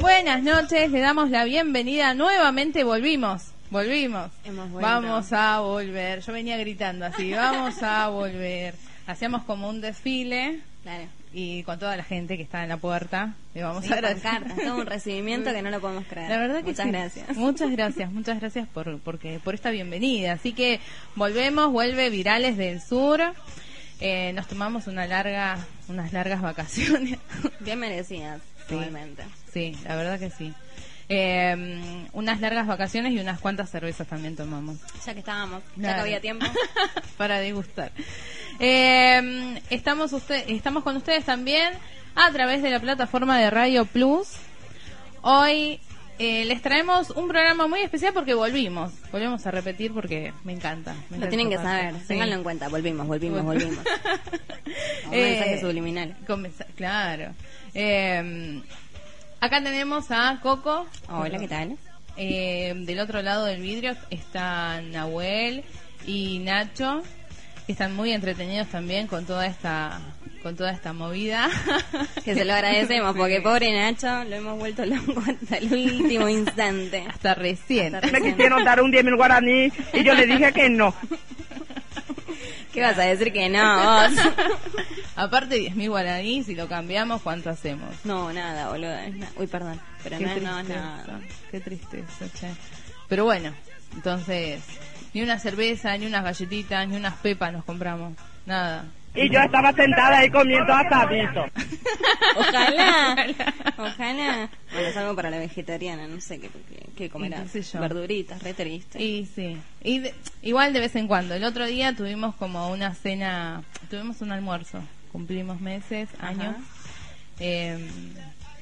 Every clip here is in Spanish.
Buenas noches, le damos la bienvenida. Nuevamente volvimos, volvimos. Vamos a volver. Yo venía gritando así, vamos a volver. Hacíamos como un desfile. Y con toda la gente que está en la puerta, le vamos Sí, a agradecer. todo un recibimiento que no lo podemos creer. La verdad que Muchas sí. gracias. Muchas gracias, muchas gracias por porque por esta bienvenida. Así que volvemos, vuelve Virales del Sur. Eh, nos tomamos una larga, unas largas vacaciones. Bien merecidas, Sí. igualmente. Sí, la verdad que sí. Eh, unas largas vacaciones y unas cuantas cervezas también tomamos. Ya que estábamos, ya Claro. que había tiempo. Para degustar. Eh, estamos, usted, estamos con ustedes también a través de la plataforma de Radio Plus. Hoy eh, les traemos un programa muy especial porque volvimos. Volvemos a repetir porque me encanta. me Lo tienen que parte. saber, Sí. ténganlo en cuenta. Volvimos, volvimos, volvimos. Un Eh, mensaje subliminal. con mensa- claro. Eh, acá tenemos a Coco. Hola, ¿qué tal? Eh, del otro lado del vidrio están Nahuel y Nacho, que están muy entretenidos también con toda esta con toda esta movida. Que se lo agradecemos, porque pobre Nacho lo hemos vuelto loco hasta el último instante. Hasta recién. Hasta me quisieron dar un 10 mil guaraní y yo le dije que no. ¿Qué vas a decir que no? vos? Aparte 10.000 guaraní, si lo cambiamos, ¿cuánto hacemos? No, nada, boludo. Uy, perdón. Pero Qué no, no, tristeza, nada. qué tristeza, che. Pero bueno, entonces, ni una cerveza, ni unas galletitas, ni unas pepas nos compramos. Nada. Y yo estaba sentada ahí comiendo asadito. Ojalá. Ojalá. Bueno, es algo para la vegetariana, no sé qué, qué, qué comerás. qué sé yo. Verduritas, re triste. Y sí, y de- igual de vez en cuando. El otro día tuvimos como una cena, tuvimos un almuerzo, cumplimos meses, años, eh,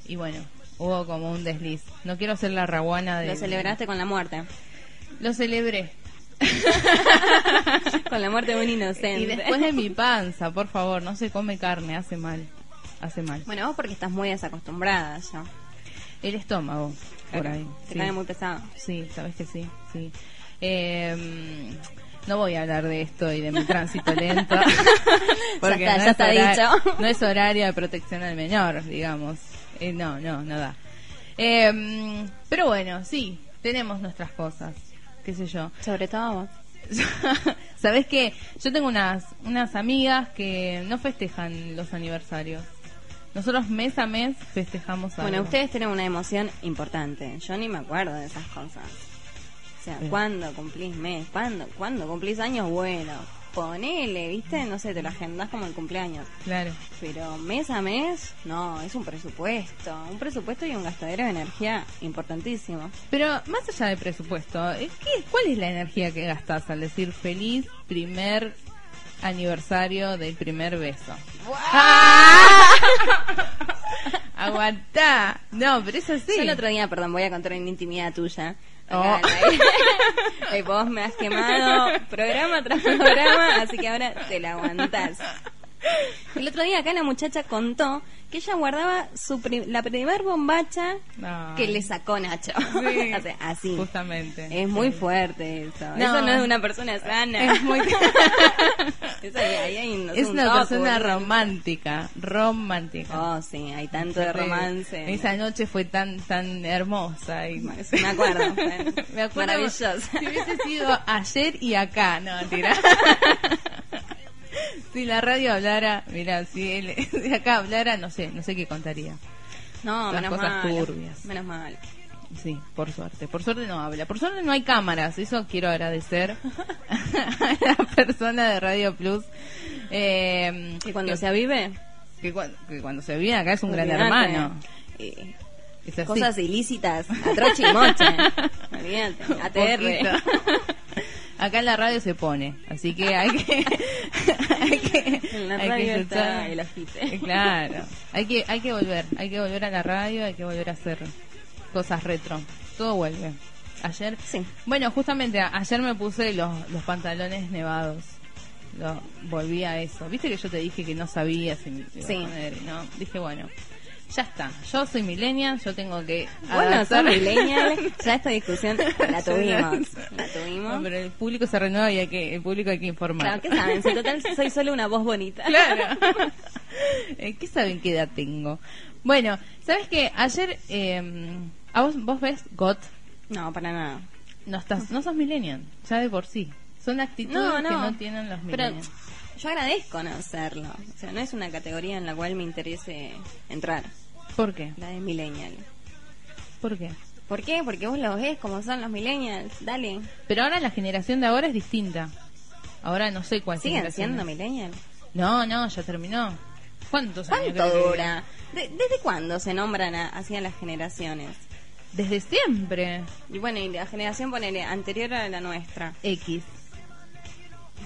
y bueno, hubo como un desliz. No quiero ser la raguana de... Lo celebraste con la muerte. Lo celebré. Con la muerte de un inocente. Y después de mi panza, por favor, no se come carne, hace mal, hace mal. Bueno, vos porque estás muy desacostumbrada ya. El estómago, por ahí. Te sí. cae muy pesado. Sí, sabes que sí, sí. Eh, no voy a hablar de esto y de mi tránsito lento. porque Ya está, no, ya está dicho. no es horario de protección al menor, digamos. Eh, no, no, nada. Eh, pero bueno, sí, tenemos nuestras cosas, qué sé yo. Sobre todo vos. Sabes que yo tengo unas unas amigas que no festejan los aniversarios. Nosotros mes a mes festejamos algo. Bueno, ustedes tienen una emoción importante. Yo ni me acuerdo de esas cosas. O sea, Sí. ¿cuándo cumplís mes? ¿Cuándo, ¿Cuándo cumplís años? Bueno, ponele, ¿viste? No sé, te lo agendás como el cumpleaños. Claro. Pero mes a mes, no, es un presupuesto. Un presupuesto y un gastadero de energía importantísimo. Pero más allá del presupuesto, ¿eh? ¿qué, ¿cuál es la energía que gastas al decir feliz primer aniversario del primer beso? Aguantá. No, pero eso sí. Yo el otro día, perdón, voy a contar una intimidad tuya. Oh. Acá, vos me has quemado programa tras programa, así que ahora te la aguantás. El otro día acá la muchacha contó que ella guardaba su pri- la primer bombacha No. que le sacó Nacho. Sí, O sea, así. Justamente. Es muy Sí. fuerte eso. No. Eso no es de una persona sana. Es muy- Eso ahí, ahí hay un- Es un una persona romántica, romántica. Oh, sí, hay tanto de romance. Esa noche fue tan tan hermosa y Me acuerdo. fue me acuerdo Maravillosa. si hubiese sido ayer y acá, no, mentira. si la radio hablara, mira, si él de acá hablara, no sé, no sé qué contaría. No, Las menos cosas mal. turbias. Menos mal. Sí, por suerte. Por suerte no habla. Por suerte no hay cámaras. Eso quiero agradecer a la persona de Radio Plus. Eh, Y cuando que, se avive, que cuan- que cuando se viene acá es un gran hermano. Así. Cosas ilícitas, a troche y moche. ATR. Acá en la radio se pone, así que hay que, hay que, En la hay que radio está el agite. Claro, hay que, hay que volver, hay que volver a la radio, hay que volver a hacer cosas retro. Todo vuelve. Ayer, Sí. bueno, justamente ayer me puse los, los pantalones nevados. Lo, volví a eso. Viste que yo te dije que no sabía si me iba a Sí. poner, ¿no? Dije, bueno, ya está. Yo soy millennial, yo tengo que Bueno, sos millennial, ya esta discusión la tuvimos. La No, tuvimos. pero el público se renueva y hay que, el público hay que informar. Claro, ¿qué saben? Si total soy solo una voz bonita. Claro. Eh, ¿Qué saben qué edad tengo? Bueno, ¿sabes qué? Ayer, eh, ¿a vos, vos ves GOT? No, para nada. No, estás, no sos millennial, ya de por sí. Son actitudes No, no. que no tienen los Pero millennials. Yo agradezco no hacerlo. O sea, no es una categoría en la cual me interese entrar, ¿Por qué? la de millennial. ¿Por qué? ¿Por qué? Porque vos los ves como son los millennials. Dale. Pero ahora la generación de ahora es distinta. Ahora no sé cuál ¿Siguen siendo es. millennials? No, no, ya terminó. ¿Cuántos años? ¿Cuánto creo que- dura? De- ¿Desde cuándo se nombran a las generaciones? Desde siempre. Y bueno, y la generación ponele anterior a la nuestra. X.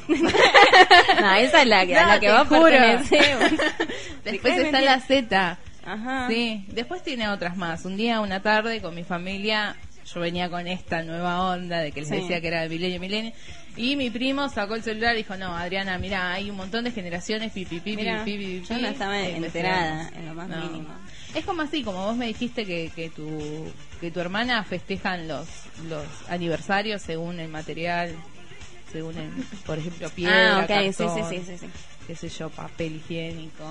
No, esa es la que, No, la que vos. Después está la Z. Ajá. Sí, después tiene otras más. Un día, una tarde, con mi familia, yo venía con esta nueva onda de que les Sí. decía que era de milenio, milenio. Y mi primo sacó el celular y dijo, no, Adriana, mira, hay un montón de generaciones, pipi, pipi, Mira, pipi, pipi, yo no estaba enterada en lo más No. mínimo. Es como así, como vos me dijiste que, que tu que tu hermana festejan los los aniversarios según el material, según el, por ejemplo, piedra, ah, ok, sí, cartón, sí, sí, sí, sí. qué sé yo, papel higiénico,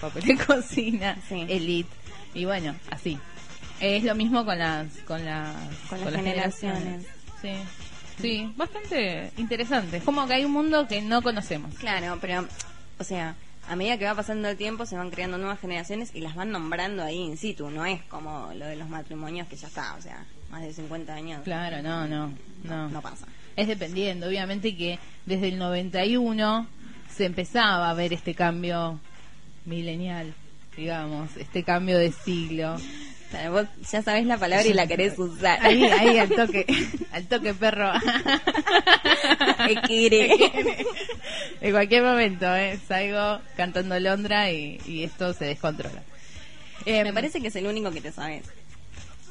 papel de cocina, elite y bueno, así. Es lo mismo con las con las Con las generaciones. Sí. Sí, bastante interesante. Es como que hay un mundo que no conocemos. Claro, pero, o sea, a medida que va pasando el tiempo se van creando nuevas generaciones y las van nombrando ahí in situ. No es como lo de los matrimonios que ya está, o sea, más de 50 años. Claro, no, no, no. No pasa. Es dependiendo, obviamente que desde el 91 se empezaba a ver este cambio milenial, digamos, este cambio de siglo. Vos ya sabés la palabra y la querés usar. Ahí, ahí al toque, al toque perro. ¿Qué quiere? en cualquier momento, ¿eh? salgo cantando Londra y, y esto se descontrola. Eh, Me parece que es el único que te sabes.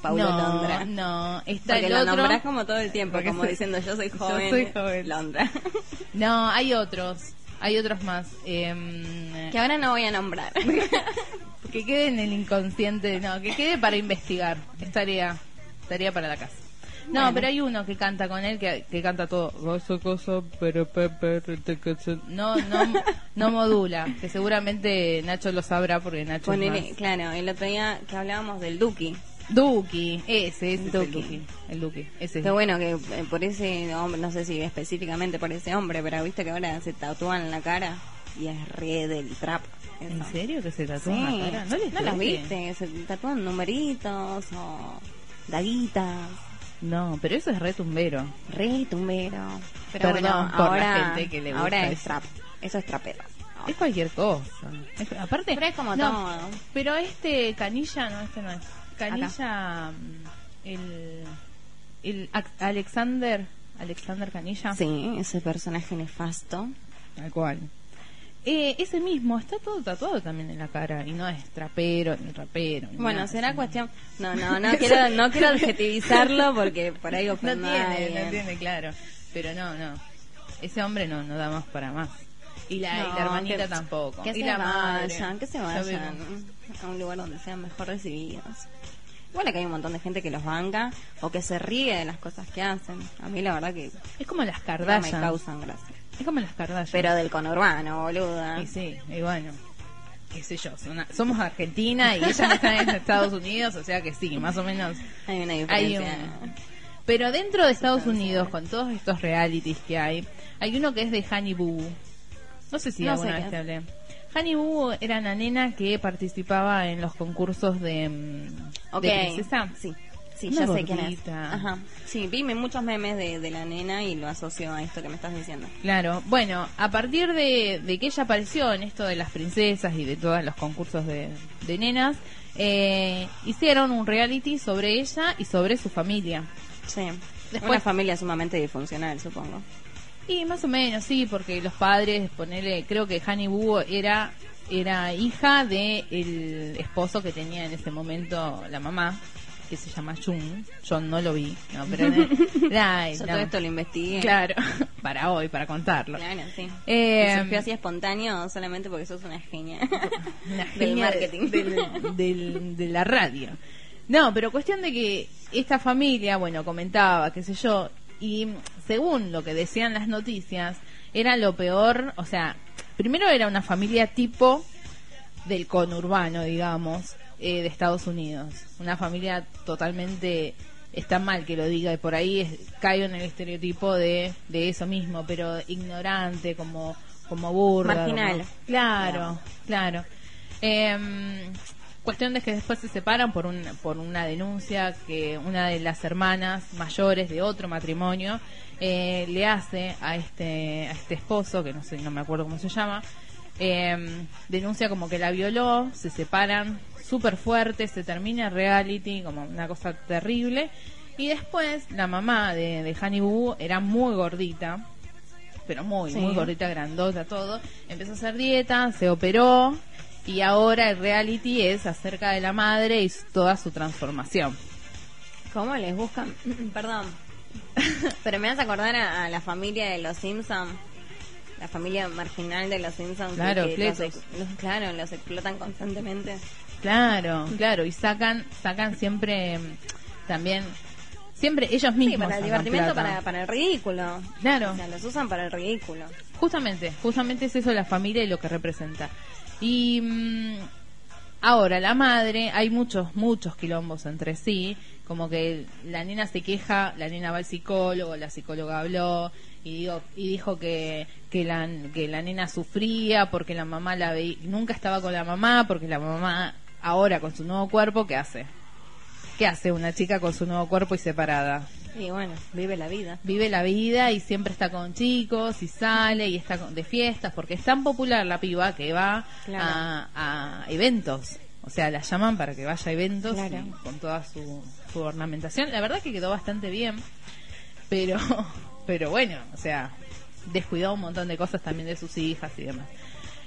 Paulo no, Londra. No, está Porque el lo otro. nombrás como todo el tiempo, Porque como soy- diciendo yo soy yo joven. soy joven. Londra. No, hay otros, hay otros más. Em, que ahora no voy a nombrar. que quede en el inconsciente, no, que quede para investigar. Es tarea, tarea para la casa. No, Bueno. pero hay uno que canta con él que, que canta todo. Gozo, pero. No, no, no modula. Que seguramente Nacho lo sabrá porque Nacho es Ponele, más. claro, el otro día que hablábamos del Duki. Duki, ese, ese es el Duki. Duki. El Duki, ese es. Qué bueno que eh, por ese hombre, no sé si específicamente por ese hombre, pero viste que ahora se tatúan en la cara y es re del trap. eso. ¿En serio que se tatúa Sí. en la cara? No, les ¿No duele? viste? Se tatúan numeritos o daguitas. No, pero eso es retumbero. Re tumbero. Pero Perdón bueno, por la ahora, gente que le gusta ahora es eso. trap. Eso es trapero. Es cualquier cosa. Es- aparte, Pero es como no, todo. Pero este Canilla, no, este no es. Canilla, mm, el, el Alexander, Alexander Canilla. Sí, ese personaje nefasto. Tal cual. Eh, ese mismo está todo tatuado también en la cara y no es trapero ni rapero. ni Bueno, nada, será sino- cuestión. No, no, no quiero, no quiero adjetivizarlo porque por ahí No tiene, no tiene, claro. Pero no, no. Ese hombre no, no da más para más. Y la, y la No, hermanita que- tampoco. Que y se la madre. vayan, que se Ya vayan a un lugar donde sean mejor recibidos. Bueno, que hay un montón de gente que los banca o que se ríe de las cosas que hacen. A mí la verdad que Es como las no me Kardashian. causan gracia. es como las Kardashian. Pero del conurbano, boluda. Y sí, y bueno, qué sé yo, son- somos Argentina y ellas están en Estados Unidos, o sea que sí, más o menos Hay una hay diferencia. un... Pero dentro de Estados Unidos, con todos estos realities que hay, hay uno que es de Honey Boo. No sé si No alguna sé vez te hablé. Boo Boo era una nena que participaba en los concursos de, mm, Ok. de princesa. Sí, Sí, Una ya sé quién es. Ajá. Sí, vi muchos memes de, de la nena y lo asocio a esto que me estás diciendo. Claro, bueno, a partir de, de que ella apareció en esto de las princesas y de todos los concursos de, de nenas, eh, hicieron un reality sobre ella y sobre su familia. Sí. Después- Una familia sumamente disfuncional, supongo. Y más o menos, sí, porque los padres, ponerle, creo que Boo era era hija de el esposo que tenía en ese momento la mamá, que se llama Jung. Yo no lo vi, no, pero era, Yo todo esto lo investigué. claro, para hoy, para contarlo. Claro, sí. Eh, surgió así espontáneo solamente porque sos una genia. Una del genia marketing. del- del- de la radio. No, pero cuestión de que esta familia, bueno, comentaba, qué sé yo, y según lo que decían las noticias, era lo peor, o sea, primero era una familia tipo del conurbano, digamos, eh, de Estados Unidos. Una familia totalmente, está mal que lo diga, y por ahí es, caigo en el estereotipo de, de eso mismo, pero ignorante, como, como burda. Marginal. como- claro, claro. Em, cuestión de que después se separan por, un, por una denuncia que una de las hermanas mayores de otro matrimonio eh, le hace a este, a este esposo, que no sé, no me acuerdo cómo se llama, em, denuncia como que la violó, se separan súper fuerte, se termina reality, como una cosa terrible. Y después la mamá de, de Boo era muy gordita, pero muy, Sí. muy gordita, grandota, todo. Empezó a hacer dieta, se operó y ahora el reality es acerca de la madre y toda su transformación. ¿Cómo les buscan? Perdón. Pero me vas a acordar a, a la familia de los Simpsons. La familia marginal de los Simpsons. Claro, que los, fletos. ex- los- claro, los explotan constantemente. Claro, claro, y sacan, sacan siempre mm, también, siempre ellos Sí, mismos. para el divertimento, para, para el ridículo. Claro. O sea, los usan para el ridículo. Justamente, justamente es eso la familia y lo que representa. Y mm, ahora, la madre, hay muchos, muchos quilombos entre sí, como que la nena se queja, la nena va al psicólogo, la psicóloga habló y digo y dijo que que la que la nena sufría porque la mamá la veía, nunca estaba con la mamá porque la mamá ahora con su nuevo cuerpo qué hace qué hace una chica con su nuevo cuerpo y separada Y bueno, vive la vida. vive la vida y siempre está con chicos y sale y está de fiestas porque es tan popular la piba que va Claro. a, a eventos. O sea, la llaman para que vaya a eventos Claro. y con toda su, su ornamentación. La verdad que quedó bastante bien, pero, pero bueno, o sea, descuidó un montón de cosas también de sus hijas y demás.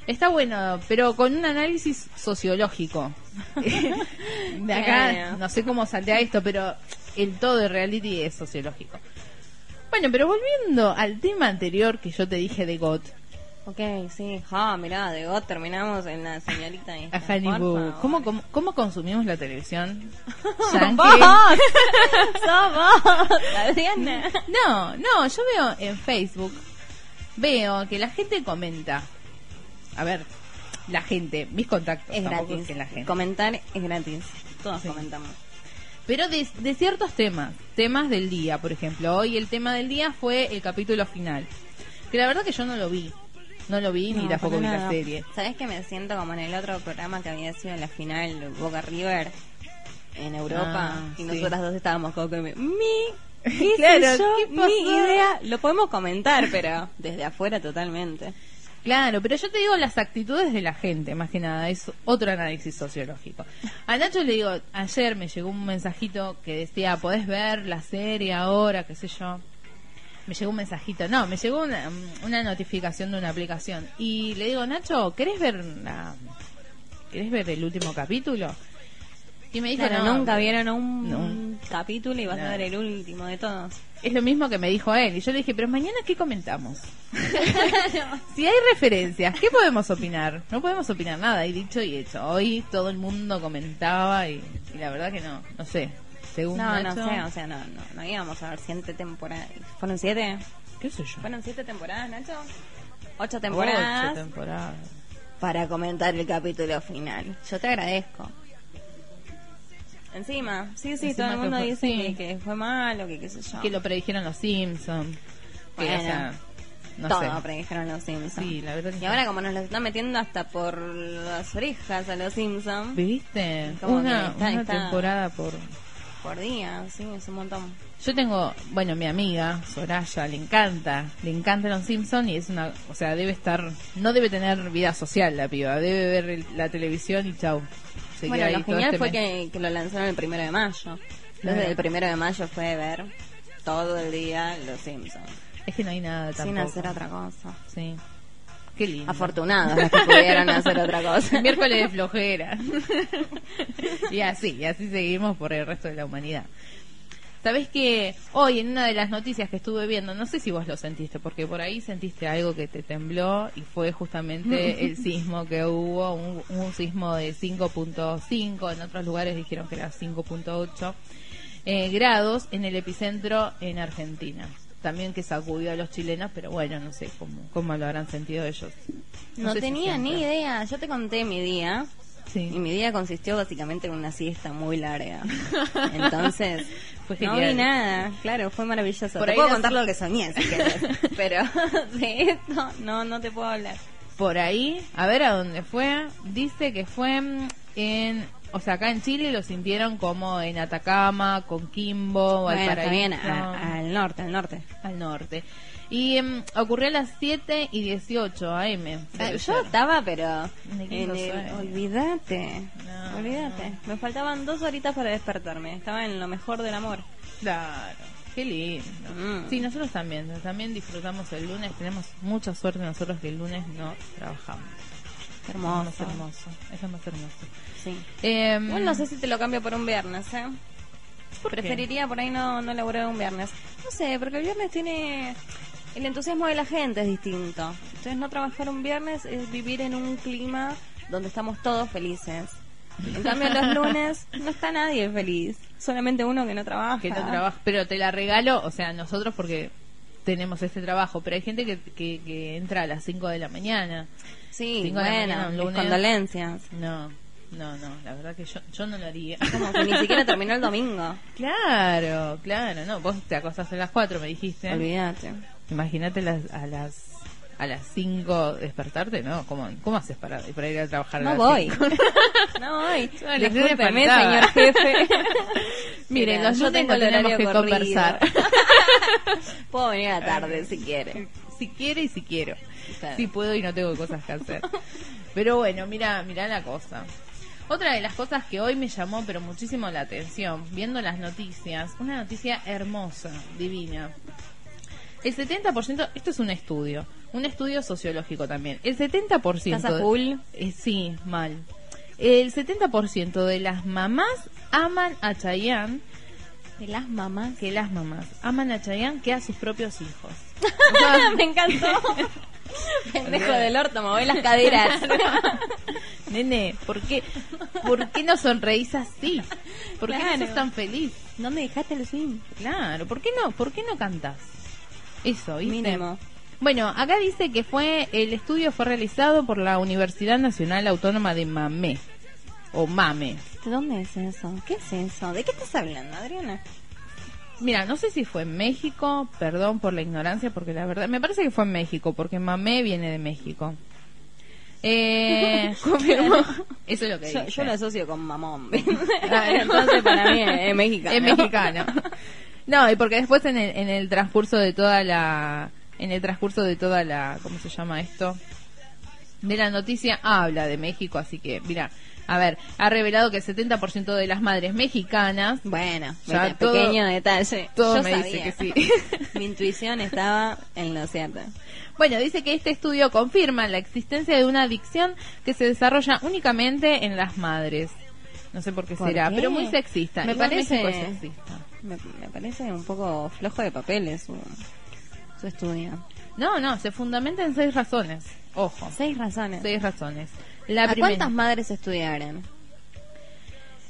Está bueno, pero con un análisis sociológico. de acá, no sé cómo saldrá esto, pero el todo de reality es sociológico. Bueno, pero volviendo al tema anterior que yo te dije de GOT, Ok, sí. Ah, mirá, de God terminamos en la señorita esta. a. ¿cómo, cómo, cómo consumimos la televisión? ¡Vos! ¡Sos vos, Adriana! No, no, yo veo en Facebook, veo que la gente comenta. A ver, la gente, mis contactos, Es gratis. que la gente. Comentar es gratis. Todos Sí. comentamos. Pero de, de ciertos temas, temas del día, por ejemplo, hoy el tema del día fue el capítulo final. Que la verdad que yo no lo vi. No lo vi ni tampoco vi la serie. ¿Sabés que me siento como en el otro programa que había sido la final Boca River en Europa? Ah, y sí. nosotras dos estábamos como que mi, qué Claro, yo, mi idea. Lo podemos comentar, pero desde afuera totalmente. Claro, pero yo te digo las actitudes de la gente, más que nada, es otro análisis sociológico. A Nacho le digo, ayer me llegó un mensajito que decía, podés ver la serie ahora, qué sé yo. Me llegó un mensajito, no, me llegó una, una notificación de una aplicación. Y le digo, Nacho, ¿querés ver la, ¿querés ver el último capítulo? Y me dijo, Claro, no, nunca vieron un no. capítulo y vas No. a ver el último de todos. Es lo mismo que me dijo él. Y yo le dije, pero mañana, ¿qué comentamos? si hay referencias, ¿qué podemos opinar? No podemos opinar nada, y dicho y hecho. Hoy todo el mundo comentaba y, y la verdad que no, no sé. Según No, no sé, o sea, no, no, no íbamos a ver siete temporadas. ¿Fueron siete? ¿Qué sé yo? ¿Fueron siete temporadas, Nacho? Ocho Ocho temporadas temporadas. para comentar el capítulo final. Yo te agradezco. Encima, sí, sí, Encima todo el que mundo fue- dice sí. que, que fue malo, que qué sé yo. Que lo predijeron los Simpsons. Que, Bueno, o sea, no todo sé. predijeron los Simpsons. Sí, la verdad que Y sí. ahora como nos lo están metiendo hasta por las orejas a los Simpsons. ¿Viste? Como Una, que está- una está- temporada por... por día, sí, es un montón. Yo tengo, bueno, mi amiga Soraya le encanta, le encanta los Simpson y es una, o sea, debe estar, no debe tener vida social la piba, debe ver el- la televisión y chau. Se bueno, lo genial este fue que, que lo lanzaron el primero de mayo. Desde el primero de mayo fue ver todo el día Los Simpsons. Es que no hay nada Sin tampoco. hacer otra cosa. Sí. Qué lindo. Afortunados los que pudieron hacer otra cosa. Miércoles de flojera. y así, y así seguimos por el resto de la humanidad. Sabés que hoy en una de las noticias que estuve viendo, no sé si vos lo sentiste, porque por ahí sentiste algo que te tembló y fue justamente el sismo que hubo, un, un sismo de 5.5, en otros lugares dijeron que era 5.8 eh, grados en el epicentro en Argentina. También que sacudió a los chilenos, pero bueno, no sé cómo, cómo lo habrán sentido ellos. No, sé si tenía ni idea. Yo te conté mi día. Sí. Y mi día consistió básicamente en una siesta muy larga. Entonces, Fue no vi nada. Claro, fue maravilloso. Por te ahí puedo contar lo que soñé, si querés. Pero de esto no, no te puedo hablar. por ahí, a ver a dónde fue, dice que fue en, o sea, acá en Chile lo sintieron como en Atacama, Bueno, está Valparaíso, bien, a- al norte, al norte. al norte. Y mm, ocurrió a las 7 y 18 AM. Debe Yo estaba, pero en el, sueño. olvídate, No, olvídate. Me faltaban dos horitas para despertarme. Estaba en lo mejor del amor. Claro, qué lindo. Mm. Sí, nosotros también, también disfrutamos el lunes, tenemos mucha suerte nosotros que el lunes no trabajamos. Hermoso. Es hermoso, es lo más hermoso. Sí. Em, Bueno, no sé si te lo cambio por un viernes, ¿eh? ¿por qué? Preferiría por ahí no, no laburar un viernes. No sé, porque el viernes tiene... El entusiasmo de la gente es distinto. Entonces no trabajar un viernes es vivir en un clima donde estamos todos felices. En cambio los lunes no está nadie feliz. Solamente uno que no trabaja. que no trabaja, pero te la regalo, o sea, nosotros porque tenemos este trabajo, pero hay gente que, que, que entra a las 5 de la mañana. Sí, Cinco de la mañana, bueno, lunes. condolencias. No, no, no, la verdad que yo, yo no lo haría. Como que ni siquiera terminó el domingo. Claro, claro, no, vos te acostás a las 4, me dijiste. Olvídate. Imagínate las, a las a las 5 despertarte, ¿no? ¿Cómo, cómo haces para, para ir a trabajar a No las voy. No voy. Discúlpeme, faltaba. señor jefe. Miren, Mira, yo tengo no tenemos que corrido. conversar. Puedo venir a la tarde si quiere. si quiere y si quiero. Claro. Si puedo y no tengo cosas que hacer. Pero bueno, mira, mira la cosa. Otra de las cosas que hoy me llamó pero muchísimo la atención, viendo las noticias, una noticia hermosa, divina. El 70%, esto es un estudio, un estudio sociológico también. El 70%... ¿Estás a full? Eh, sí, mal. El 70% de las mamás aman a Chayanne, De las mamás. que las mamás aman a Chayanne que a sus propios hijos. Me encantó. Pendejo del orto, mueve las caderas. Nene, ¿por qué, ¿por qué no sonreís así? ¿Por qué Claro. no sos tan feliz? ¿Dónde dejaste el swing? Claro, ¿por qué no, por qué no cantás? Eso, ¿viste? Mínimo. Bueno, acá dice que fue el estudio fue realizado por la Universidad Nacional Autónoma de Mamé o Mame. ¿De dónde es eso? ¿Qué es eso? ¿De qué estás hablando, Adriana? Mira, no sé si fue en México, perdón por la ignorancia, porque la verdad, me parece que fue en México, porque Mamé viene de México. Eh, confirmó. Eso es lo que Yo, dice. yo lo asocio con mamón. Entonces para mí es, es mexicano. Es mexicano. No, y porque después en el, en el transcurso de toda la, en el transcurso de toda la, ¿cómo se llama esto? De la noticia habla de México, así que, mira, a ver, ha revelado que el 70% de las madres mexicanas, Bueno, Ya vete, todo- pequeño detalle. todo Yo me sabía. dice que sí. Mi intuición estaba en lo cierto. bueno, dice que este estudio confirma la existencia de una adicción que se desarrolla únicamente en las madres. No sé por qué ¿Por será, qué? pero muy sexista. Me Igual parece- México es sexista. Me, me parece un poco flojo de papeles su, su estudio. No, no, se fundamenta en seis razones. Ojo. Seis razones. Seis razones. La ¿A primera, cuántas madres estudiaron?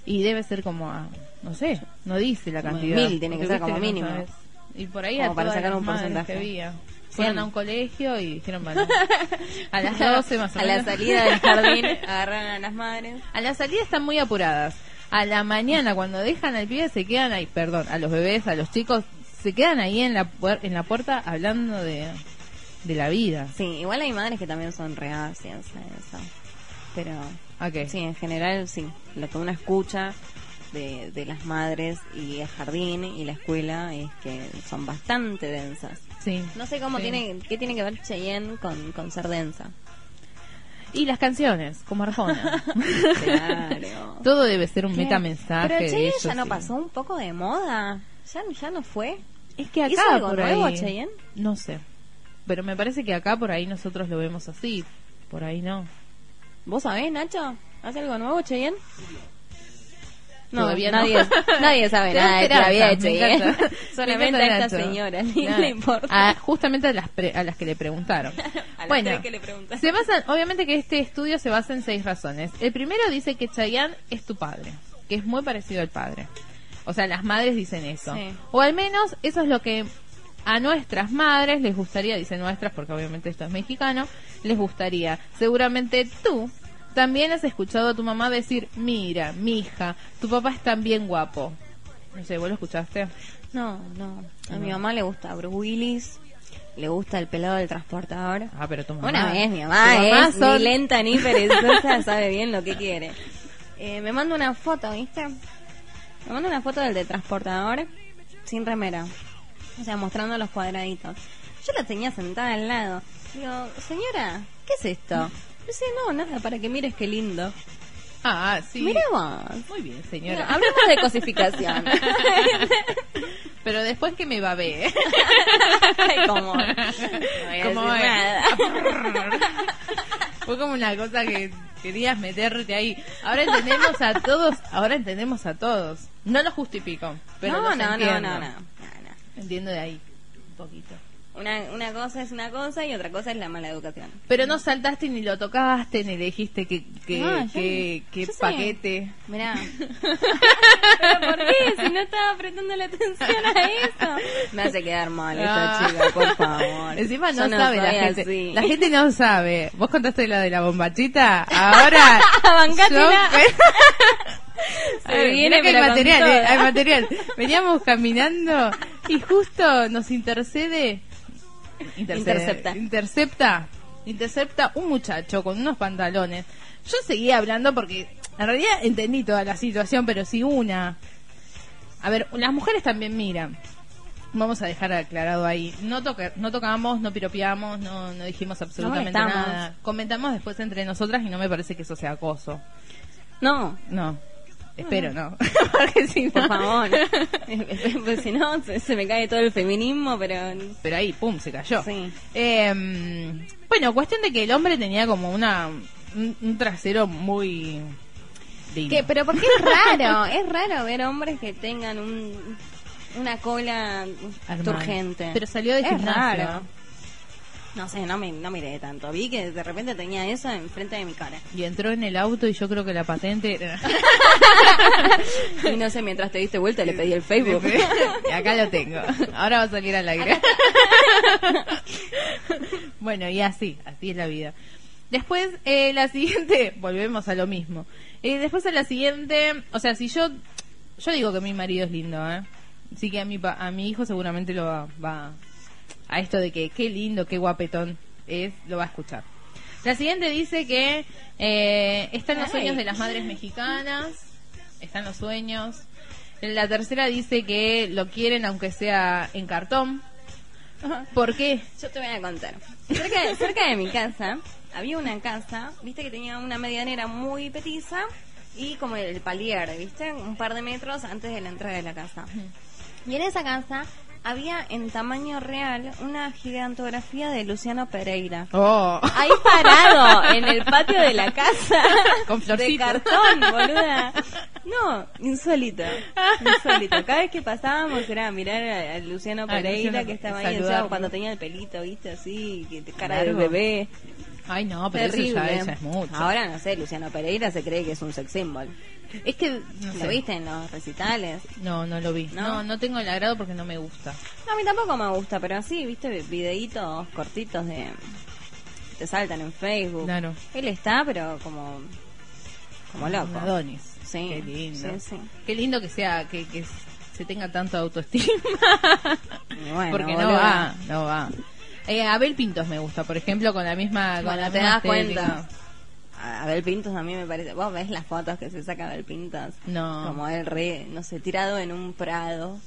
y debe ser como a, no sé, no dice la cantidad. mil tiene que ser como no mínimo. sabes. y por ahí Como a para todas sacar las un porcentaje. que había. Cien. Fueron a un colegio y dijeron, bueno, a las 12 más o A menos. la salida del jardín agarraron a las madres. A la salida están muy apuradas. A la mañana, cuando dejan al pibe, se quedan ahí, perdón, a los bebés, a los chicos, se quedan ahí en la, puer- en la puerta hablando de, de la vida. Sí, igual hay madres que también son reacias a eso. Pero ¿A qué? sí, en general sí. Lo que uno escucha de, de las madres y el jardín y la escuela es que son bastante densas. Sí. No sé cómo Sí. tiene, qué tiene que ver Cheyenne con, con ser densa. Y las canciones, como Arjona. Claro. Todo debe ser un ¿Qué? metamensaje. Pero Cheyenne ya no sí. pasó un poco de moda. Ya, ya no fue. Es que acá ¿Hizo algo por nuevo, ahí, Cheyenne? No sé. Pero me parece que acá por ahí nosotros lo vemos así. Por ahí no. ¿Vos sabés, Nacho? ¿Hace algo nuevo, Cheyenne? No, Todavía no. nadie, nadie sabe nada de Cheyenne. encanta. Solamente Me a esta señora, ni le importa. A- justamente a las, pre- a las que le preguntaron. A bueno, tres que le preguntaron. se basa, obviamente que este estudio se basa en seis razones. El primero dice que Chayanne es tu padre, que es muy parecido al padre. O sea, las madres dicen eso. Sí. O al menos eso es lo que a nuestras madres les gustaría, dicen nuestras porque obviamente esto es mexicano, les gustaría. Seguramente tú también has escuchado a tu mamá decir, mira, mi hija, tu papá es también guapo. No sé, ¿vos lo escuchaste? No, no. A mi mamá le gusta Bruce Willis, le gusta el pelado del transportador. Ah, pero tu mamá. Una vez mi mamá, mamá es son- ni lenta ni perezosa, sabe bien lo que quiere. Eh, me manda una foto, ¿viste? Me manda una foto del de transportador sin remera. O sea, mostrando los cuadraditos. Yo la tenía sentada al lado. Digo, señora, ¿qué es esto? Dice, no, nada, para que mires qué lindo. Ah, sí. Mira vos. Muy bien, Mira, señora. hablemos de cosificación. Pero después que me babé. ¿cómo? No nada. Fue como una cosa que querías meterte ahí. Ahora entendemos a todos, ahora entendemos a todos. No lo justifico, pero no, los no, no, entiendo. no, no, no, no. Entiendo de ahí un poquito. Una, una cosa es una cosa y otra cosa es la mala educación. Pero no saltaste ni lo tocaste, ni le dijiste que, que, No, yo- que, que yo sé. paquete. Mirá. ¿Pero por qué? Si no estaba prestando la atención a eso. Me hace quedar mal esta Ah. chica, por favor. Encima no, sabe la gente. así. La gente no sabe. Vos contaste la de la bombachita, ahora. Se ver, viene, que hay material, eh, hay material. Veníamos caminando y justo nos intercede. Intercepta. Intercepta. Intercepta un muchacho con unos pantalones. Yo seguía hablando porque en realidad entendí toda la situación, pero si una. A ver, las mujeres también miran. Vamos a dejar aclarado ahí. No, toca, no tocamos, no piropeamos, no, no dijimos absolutamente nada. Comentamos después entre nosotras y no me parece que eso sea acoso. No, No, espero no. Porque si no- por favor. pues si no, se, se me cae todo el feminismo, pero... Pero ahí, pum, se cayó. Sí. Eh, bueno, cuestión de que el hombre tenía como una un, un trasero muy. ¿Qué? Pero porque es raro, es raro ver hombres que tengan un, una cola Armada. turgente. Pero salió de es gimnasio. raro. No sé, no, me, no miré tanto. Vi que de repente tenía eso enfrente de mi cara. Y entró en el auto y yo creo que la patente. Y no sé, mientras te diste vuelta le pedí el Facebook. Y acá lo tengo. Ahora va a salir al aire. bueno, y así, así es la vida. Después, eh, la siguiente, volvemos a lo mismo. Eh, después a la siguiente, o sea, si yo, yo digo que mi marido es lindo, ¿eh? Así que a mi, pa- a mi hijo seguramente lo va, va a esto de que qué lindo, qué guapetón es, lo va a escuchar. La siguiente dice que eh, están los sueños de las madres mexicanas, están los sueños. La tercera dice que lo quieren aunque sea en cartón. ¿Por qué? Yo te voy a contar. Cerca de, cerca de mi casa había una casa, viste que tenía una medianera muy petiza y como el palier, viste, un par de metros antes de la entrada de la casa. Y en esa casa había en tamaño real una gigantografía de Luciano Pereira. Oh. Ahí parado, en el patio de la casa. Con De florcitas. cartón, boluda. No, insólito. Insólito. Cada vez que pasábamos era mirar a, a Luciano Pereira Luciano, que estaba ahí cuando tenía el pelito, viste, así, que cara de bebé. Ay, no, pero eso ya, ya es mucho. Ahora no sé, Luciano Pereira se cree que es un sex symbol. es que, no ¿Lo sé. viste en los recitales? No, no lo vi. ¿No? ¿No? no, tengo el agrado porque no me gusta. No, a mí tampoco me gusta, pero así, viste, videitos cortitos de... que te saltan en Facebook. Claro. Él está, pero como... como loco. Adonis. Sí, Qué lindo. sí, sí. Qué lindo que sea, que, que se tenga tanto autoestima. Bueno, porque no va, no va. Eh, Abel Pintos me gusta, por ejemplo, con la misma, con Bueno, la te misma das cuenta. Abel Pintos a mí me parece. Vos ves las fotos que se saca Abel Pintos. No. Como él re, no sé, tirado en un prado,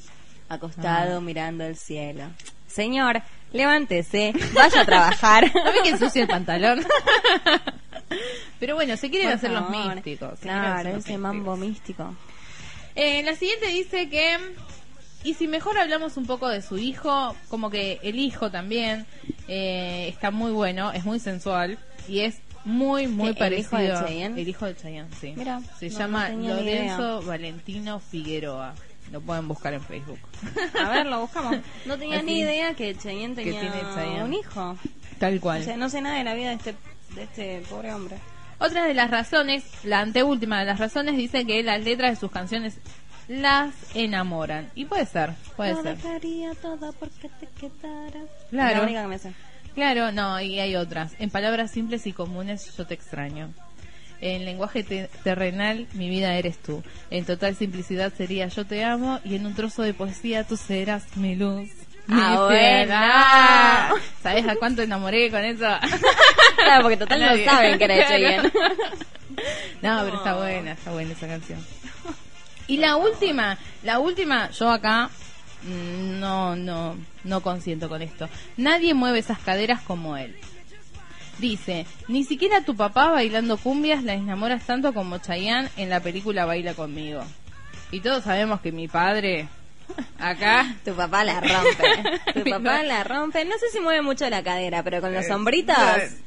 acostado Ah. mirando el cielo. Señor, levántese, vaya a trabajar. No ve que ensucia el pantalón. Pero bueno, se quieren Por hacer los místicos. Claro, ese mambo místico. Eh, la siguiente dice que. Y si mejor hablamos un poco de su hijo, como que el hijo también eh, está muy bueno, es muy sensual y es muy, muy ¿Qué, el hijo parecido. de Chayanne? El hijo de Chayanne, sí. Mira, Se no, llama no Lorenzo Valentino Figueroa. Lo pueden buscar en Facebook. A ver, lo buscamos. No tenía Así. ni idea que Cheyenne tenía un hijo. Tal O cual. sea, no sé nada de la vida de este, de este pobre hombre. Otra de las razones, la anteúltima de las razones, dice que las letras de sus canciones las enamoran. Y puede ser, puede Lo ser. dejaría todo porque te quedaras. Claro. La única que me sé. Claro, no, y hay otras. En palabras simples y comunes, yo te extraño. En lenguaje te- terrenal, mi vida eres tú. En total simplicidad sería yo te amo. Y en un trozo de poesía, tú serás mi luz. Mi Ah, bueno. Ah, ¿Sabes a cuánto enamoré con eso? Claro, porque total no Nadie. saben que era de Claro. Cheyenne. No, pero está buena, está buena esa canción. Y la última, la última, yo acá mm, no, no, no consiento con esto. Nadie mueve esas caderas como él. Dice, ni siquiera tu papá bailando cumbias la enamoras tanto como Chayanne en la película Baila conmigo. Y todos sabemos que mi padre, acá, Tu papá la rompe. Tu papá la rompe. No sé si mueve mucho la cadera, pero con los hombritos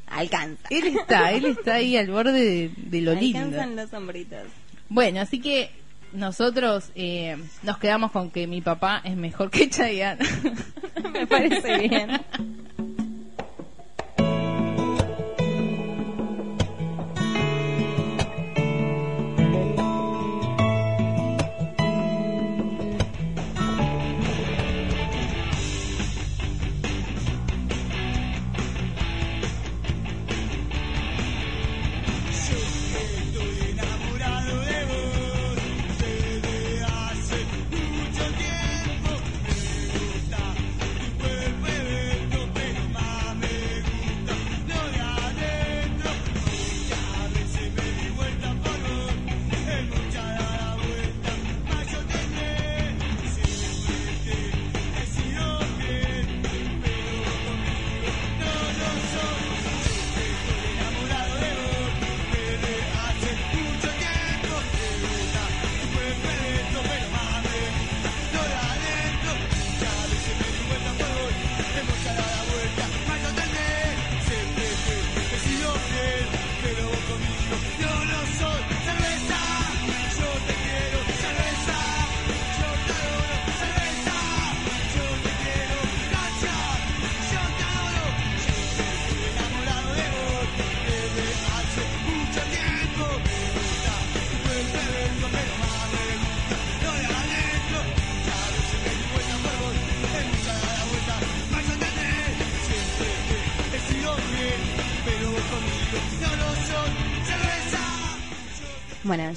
alcanza. él está, él está ahí al borde de, de lo lindo. Alcanzan los hombritos. Bueno, así que nosotros eh, nos quedamos con que mi papá es mejor que Chayanne. Me parece bien.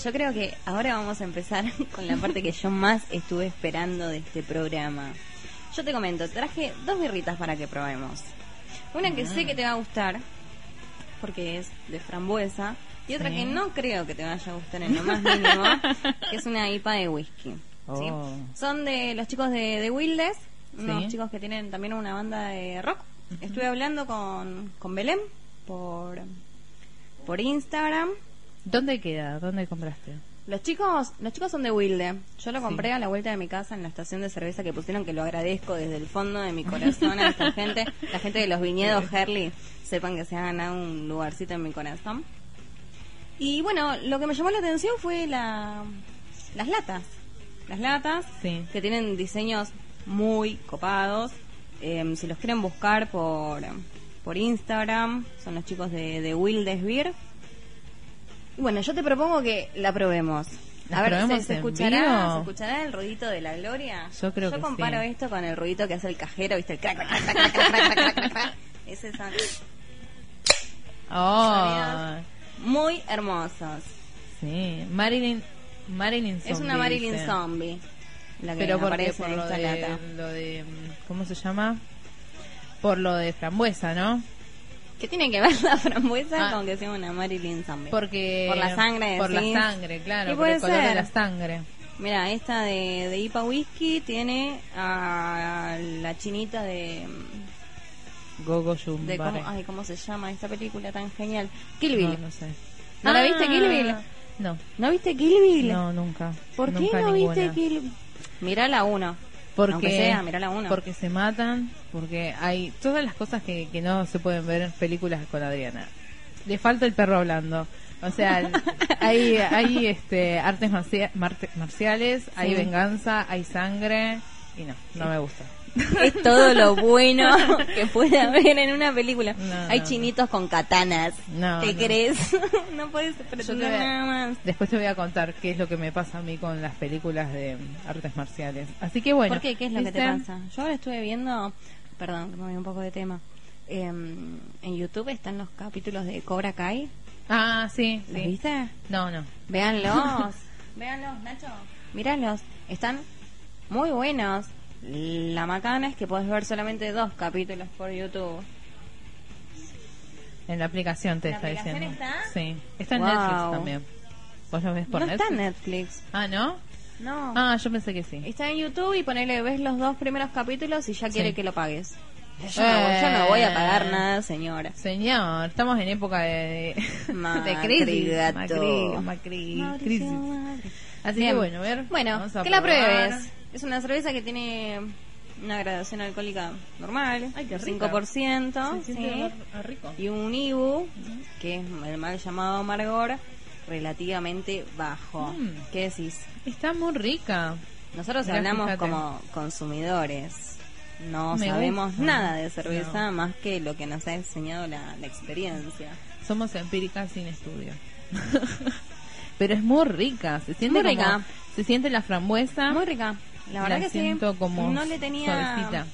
Yo creo que ahora vamos a empezar con la parte que yo más estuve esperando de este programa. Yo te comento, traje dos birritas para que probemos. Una que sé que te va a gustar, porque es de frambuesa, y otra Sí. que no creo que te vaya a gustar en lo más mínimo, que es una IPA de whisky. ¿sí? Oh. Son de los chicos de, de Wildes, unos Sí. chicos que tienen también una banda de rock. Estuve hablando con, con Belén por, por Instagram. ¿Dónde queda? ¿Dónde compraste? Los chicos, los chicos son de Wilde. Yo lo Sí. compré a la vuelta de mi casa en la estación de cerveza que pusieron, que lo agradezco desde el fondo de mi corazón a esta gente. La gente de los viñedos Herley, sepan que se ha ganado un lugarcito en mi corazón. Y bueno, lo que me llamó la atención fue la, las latas. Las latas Sí. que tienen diseños muy copados. Eh, si los quieren buscar por, por Instagram, son los chicos de, de Wildes Beer. Bueno, yo te propongo que la probemos. A ver, ¿se, ¿se, escuchará, ¿se escuchará el ruidito de la gloria? Yo creo Yo comparo esto con el ruidito que hace el cajero, ¿viste? El crack, crack, crack, crack, crack, crack, crack. Ese son... Oh. Muy hermosos. Sí. Marilyn, Marilyn Zombie. Es una Marilyn. Zombie. La que Pero por, aparece por lo, esta de, lo de... ¿Cómo se llama? Por lo de frambuesa, ¿no? ¿Qué tiene que ver la frambuesa Ah. con que sea una Marilyn Zombie? Porque Por la sangre, Por decís. la sangre, claro, Y por el puede color de ser. la sangre. Mira, esta de, de IPA Whisky tiene a la chinita de... Gogo de cómo, ay, ¿Cómo se llama esta película tan genial? Kill Bill. No, no sé. ¿No la viste, Kill Bill? No, ¿No viste Kill Bill? no, nunca. ¿Por qué Nunca no ninguna. viste Kill Bill? Mira la 1. Porque, Aunque sea, mirá la uno. Porque se matan, porque hay todas las cosas que, que no se pueden ver en películas con Adriana. Le falta el perro hablando. O sea, hay, hay este, artes marcia- marciales, hay venganza, hay sangre y no, no me gusta. Es todo lo bueno que puede haber en una película. No, Hay no, chinitos con katanas. No, ¿Te crees? no puedes pretender nada más. Después te voy a contar qué es lo que me pasa a mí con las películas de artes marciales. Así que bueno. ¿Por qué? ¿Qué es lo que te pasa? Yo ahora estuve viendo, perdón, que me voy un poco de tema. em, en YouTube están los capítulos de Cobra Kai. Ah, sí, ¿Los sí. viste? No, no. Véanlos. Véanlos, Nacho. Míralos. Están muy buenos. La macana es que puedes ver solamente dos capítulos por YouTube. En la aplicación te ¿En la está aplicación diciendo. está? Sí. Está en Wow. Netflix también. ¿Vos lo ves por no Netflix? está en Netflix. Ah, ¿no? No. Ah, yo pensé que sí. Está en YouTube y ponele, ves los dos primeros capítulos y ya quiere Sí. que lo pagues. Yo, no, yo no voy a pagar Eh. nada, señora. Señor, estamos en época de, de, Macri, de crisis. gato. Macri, Macri, Mauricio crisis. Así Bien. que bueno, a ver. Bueno, que la pruebes. Es una cerveza que tiene una gradación alcohólica normal, Ay, qué rica. 5%, Se ¿sí? rico. y un IBU, que es el mal llamado amargor, relativamente bajo. Mm. ¿Qué decís? Está muy rica. Nosotros Mirá, hablamos fíjate. como consumidores. No Me sabemos gusta. nada de cerveza No. más que lo que nos ha enseñado la, la experiencia. Somos empíricas sin estudio. Pero es muy rica. Se siente Muy como- rica. Se siente la frambuesa. Muy rica. La verdad que siento sí. como no le tenía suavecita.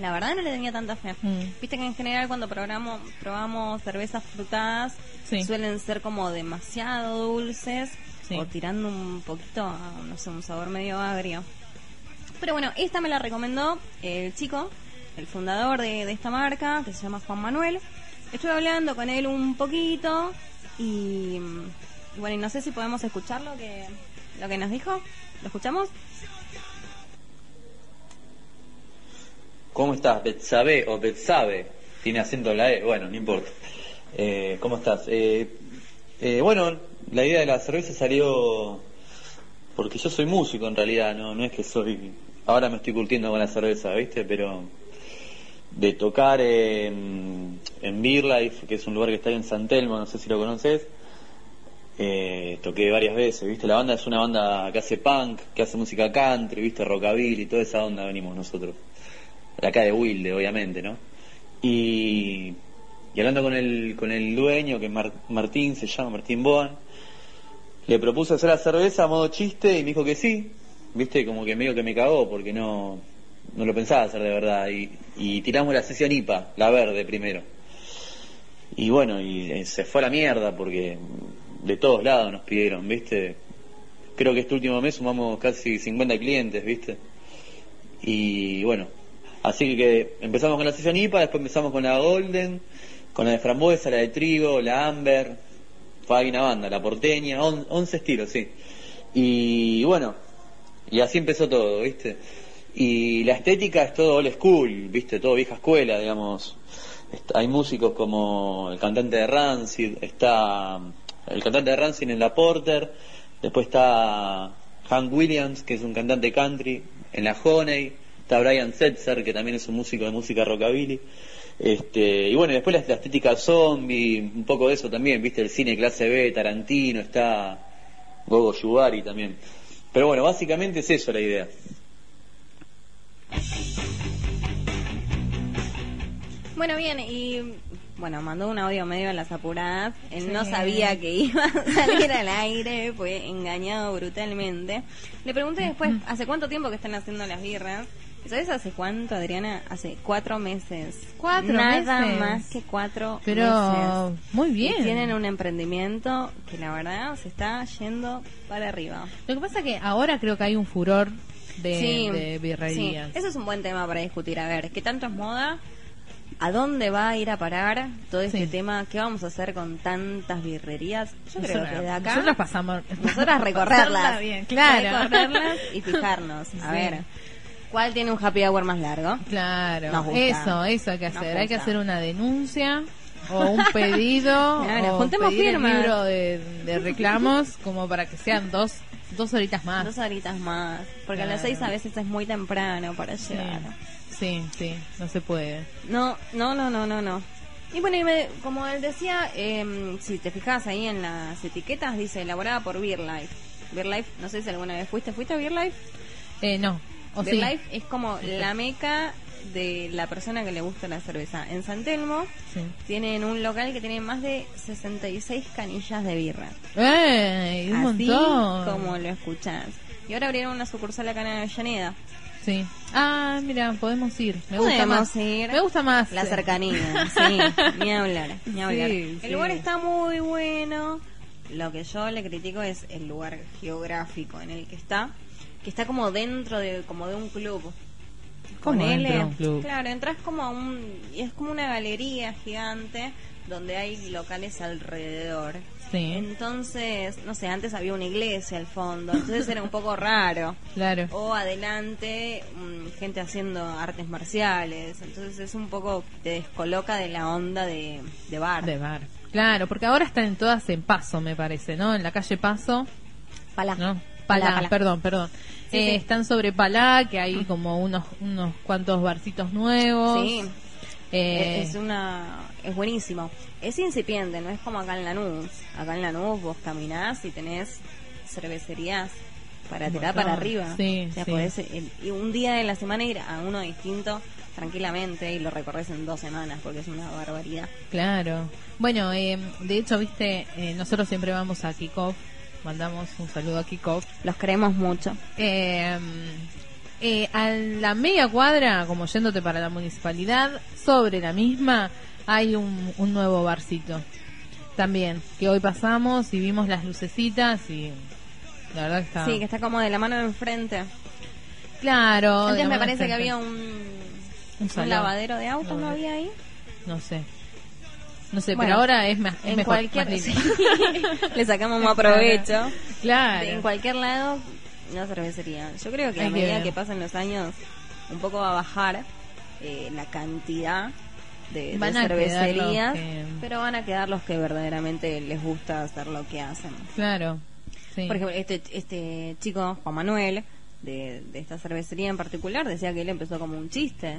La verdad no le tenía tanta fe. Mm. Viste que en general cuando probamos, probamos cervezas frutadas Sí. suelen ser como demasiado dulces Sí. o tirando un poquito a, no sé, un sabor medio agrio. Pero bueno, esta me la recomendó el chico, el fundador de, de esta marca, que se llama Juan Manuel. Estuve hablando con él un poquito y, y bueno, y no sé si podemos escuchar lo que, lo que nos dijo. ¿Lo escuchamos? ¿Cómo estás? Betsabe o Betsabe. Tiene acento en la E, bueno, no importa. Eh, ¿Cómo estás? Eh, eh, bueno, la idea de la cerveza salió porque yo soy músico en realidad, no, no es que soy... Ahora me estoy curtiendo con la cerveza, ¿viste? Pero de tocar en, en Beer Life, que es un lugar que está ahí en San Telmo, no sé si lo conoces. Eh, toqué varias veces, ¿viste? La banda es una banda que hace punk, que hace música country, ¿viste? Rockabilly, toda esa onda venimos nosotros de acá de Wilde, obviamente, ¿no? Y, hablando con el, con el dueño, que Martín, se llama Martín Boan, le propuse hacer la cerveza a modo chiste y me dijo que sí, viste, como que medio que me cagó porque no, no lo pensaba hacer de verdad. Y, y tiramos la sesión IPA, la verde primero. Y bueno, y eh, se fue a la mierda porque de todos lados nos pidieron, viste. Creo que este último mes sumamos casi 50 clientes, viste. Y bueno, así que empezamos con la sesión IPA, después empezamos con la Golden, con la de frambuesa, la de trigo, la Amber, fue ahí banda, la porteña, on- 11 estilos, sí. Y bueno, y así empezó todo, ¿viste? Y la estética es todo old school, ¿viste? Todo vieja escuela, digamos. Hay músicos como el cantante de Rancid, está el cantante de Rancid en la Porter, después está Hank Williams, que es un cantante country, en la Honey, está Brian Setzer, que también es un músico de música rockabilly. Este, y bueno, y después la, la estética zombie, un poco de eso también, viste, el cine clase B, Tarantino, está Gogo Yubari también. Pero bueno, básicamente es eso la idea. Bueno, bien, y bueno, mandó un audio medio en las apuradas. Él no sabía que iba a salir al aire, fue engañado brutalmente. Le pregunté después, ¿hace cuánto tiempo que están haciendo las birras? ¿Y ¿Sabes hace cuánto, Adriana? Hace cuatro meses. ¿Cuatro Nada meses? más que cuatro Pero meses. muy Y bien. tienen un emprendimiento que la verdad se está yendo para arriba. Lo que pasa que ahora creo que hay un furor de, sí, de birrerías. sí. Eso es un buen tema para discutir. A ver, ¿qué tanto es moda? ¿A dónde va a ir a parar todo este Sí. tema? ¿Qué vamos a hacer con tantas birrerías? Yo creo que de acá Nosotros pasamos. nosotras recorrerlas, bien, claro. recorrerlas y fijarnos. A ver, ¿cuál tiene un happy hour más largo? Claro, eso, eso hay que hacer. Hay que hacer una denuncia o un pedido Claro, o juntemos pedir el firmas. libro de, de reclamos como para que sean dos dos horitas más. Dos horitas más, porque a las seis a veces es muy temprano para llegar. sí, sí, no se puede. No, no, no, no, no, no. Y bueno, y me- como él decía, em, si te fijas ahí en las etiquetas, dice elaborada por Beer Life. Beer Life, no sé si alguna vez fuiste, ¿fuiste a Beer Life? Eh, no, o Beer sí. Life es como la meca de la persona que le gusta la cerveza. En San Telmo Sí. tienen un local que tiene más de 66 canillas de birra. ¡Ey! Un Así montón. como lo escuchas. Y ahora abrieron una sucursal acá en Avellaneda. Sí. Ah, mira, podemos ir. Me gusta más. ir. Me gusta más. La cercanía, sí, ni hablar, ni hablar. Sí, el sí. lugar está muy bueno. Lo que yo le critico es el lugar geográfico en el que está, que está como dentro de como de un club. ¿Cómo Ponele- dentro de un club? Claro, entras como a un y es como una galería gigante donde hay locales alrededor. Sí, Entonces, no sé, antes había una iglesia al fondo, entonces era un poco raro claro. o adelante mm, gente haciendo artes marciales entonces es un poco te descoloca de la onda de, de bar De bar. Claro, porque ahora están todas en Paso, me parece, ¿no? En la calle Paso. Palá. ¿no? Palá, Palá, Palá. perdón, perdón. Sí, Eh, sí. Están sobre Palá, que hay como unos unos cuantos barcitos nuevos. sí Eh, es una es buenísimo es incipiente no es como acá en Lanús acá en Lanús vos caminás y tenés cervecerías para tirar para arriba Sí, o sea, sí. podés, y un día de la semana ir a uno distinto tranquilamente y lo recorres en dos semanas porque es una barbaridad Claro. Bueno, eh, de hecho, viste, eh, nosotros siempre vamos a Kickoff. Mandamos un saludo a Kickoff. los queremos mucho Eh, eh, a la media cuadra, como yéndote para la municipalidad, sobre la misma hay un, un nuevo barcito. También, que hoy pasamos y vimos las lucecitas y la verdad que está... sí que está como de la mano de enfrente Claro. Antes me parece que había un, Un un lavadero de autos, ¿no había ahí? No sé. No sé, Bueno, pero ahora es más es en mejor, cualquier más le sacamos más provecho. Claro. En cualquier lado, una cervecería. Yo creo que a que medida ver. que pasen los años, un poco va a bajar eh, la cantidad de, de cervecerías, que- pero van a quedar los que verdaderamente les gusta hacer lo que hacen. Claro. Sí. Por ejemplo, este, este chico, Juan Manuel, de, de esta cervecería en particular, decía que él empezó como un chiste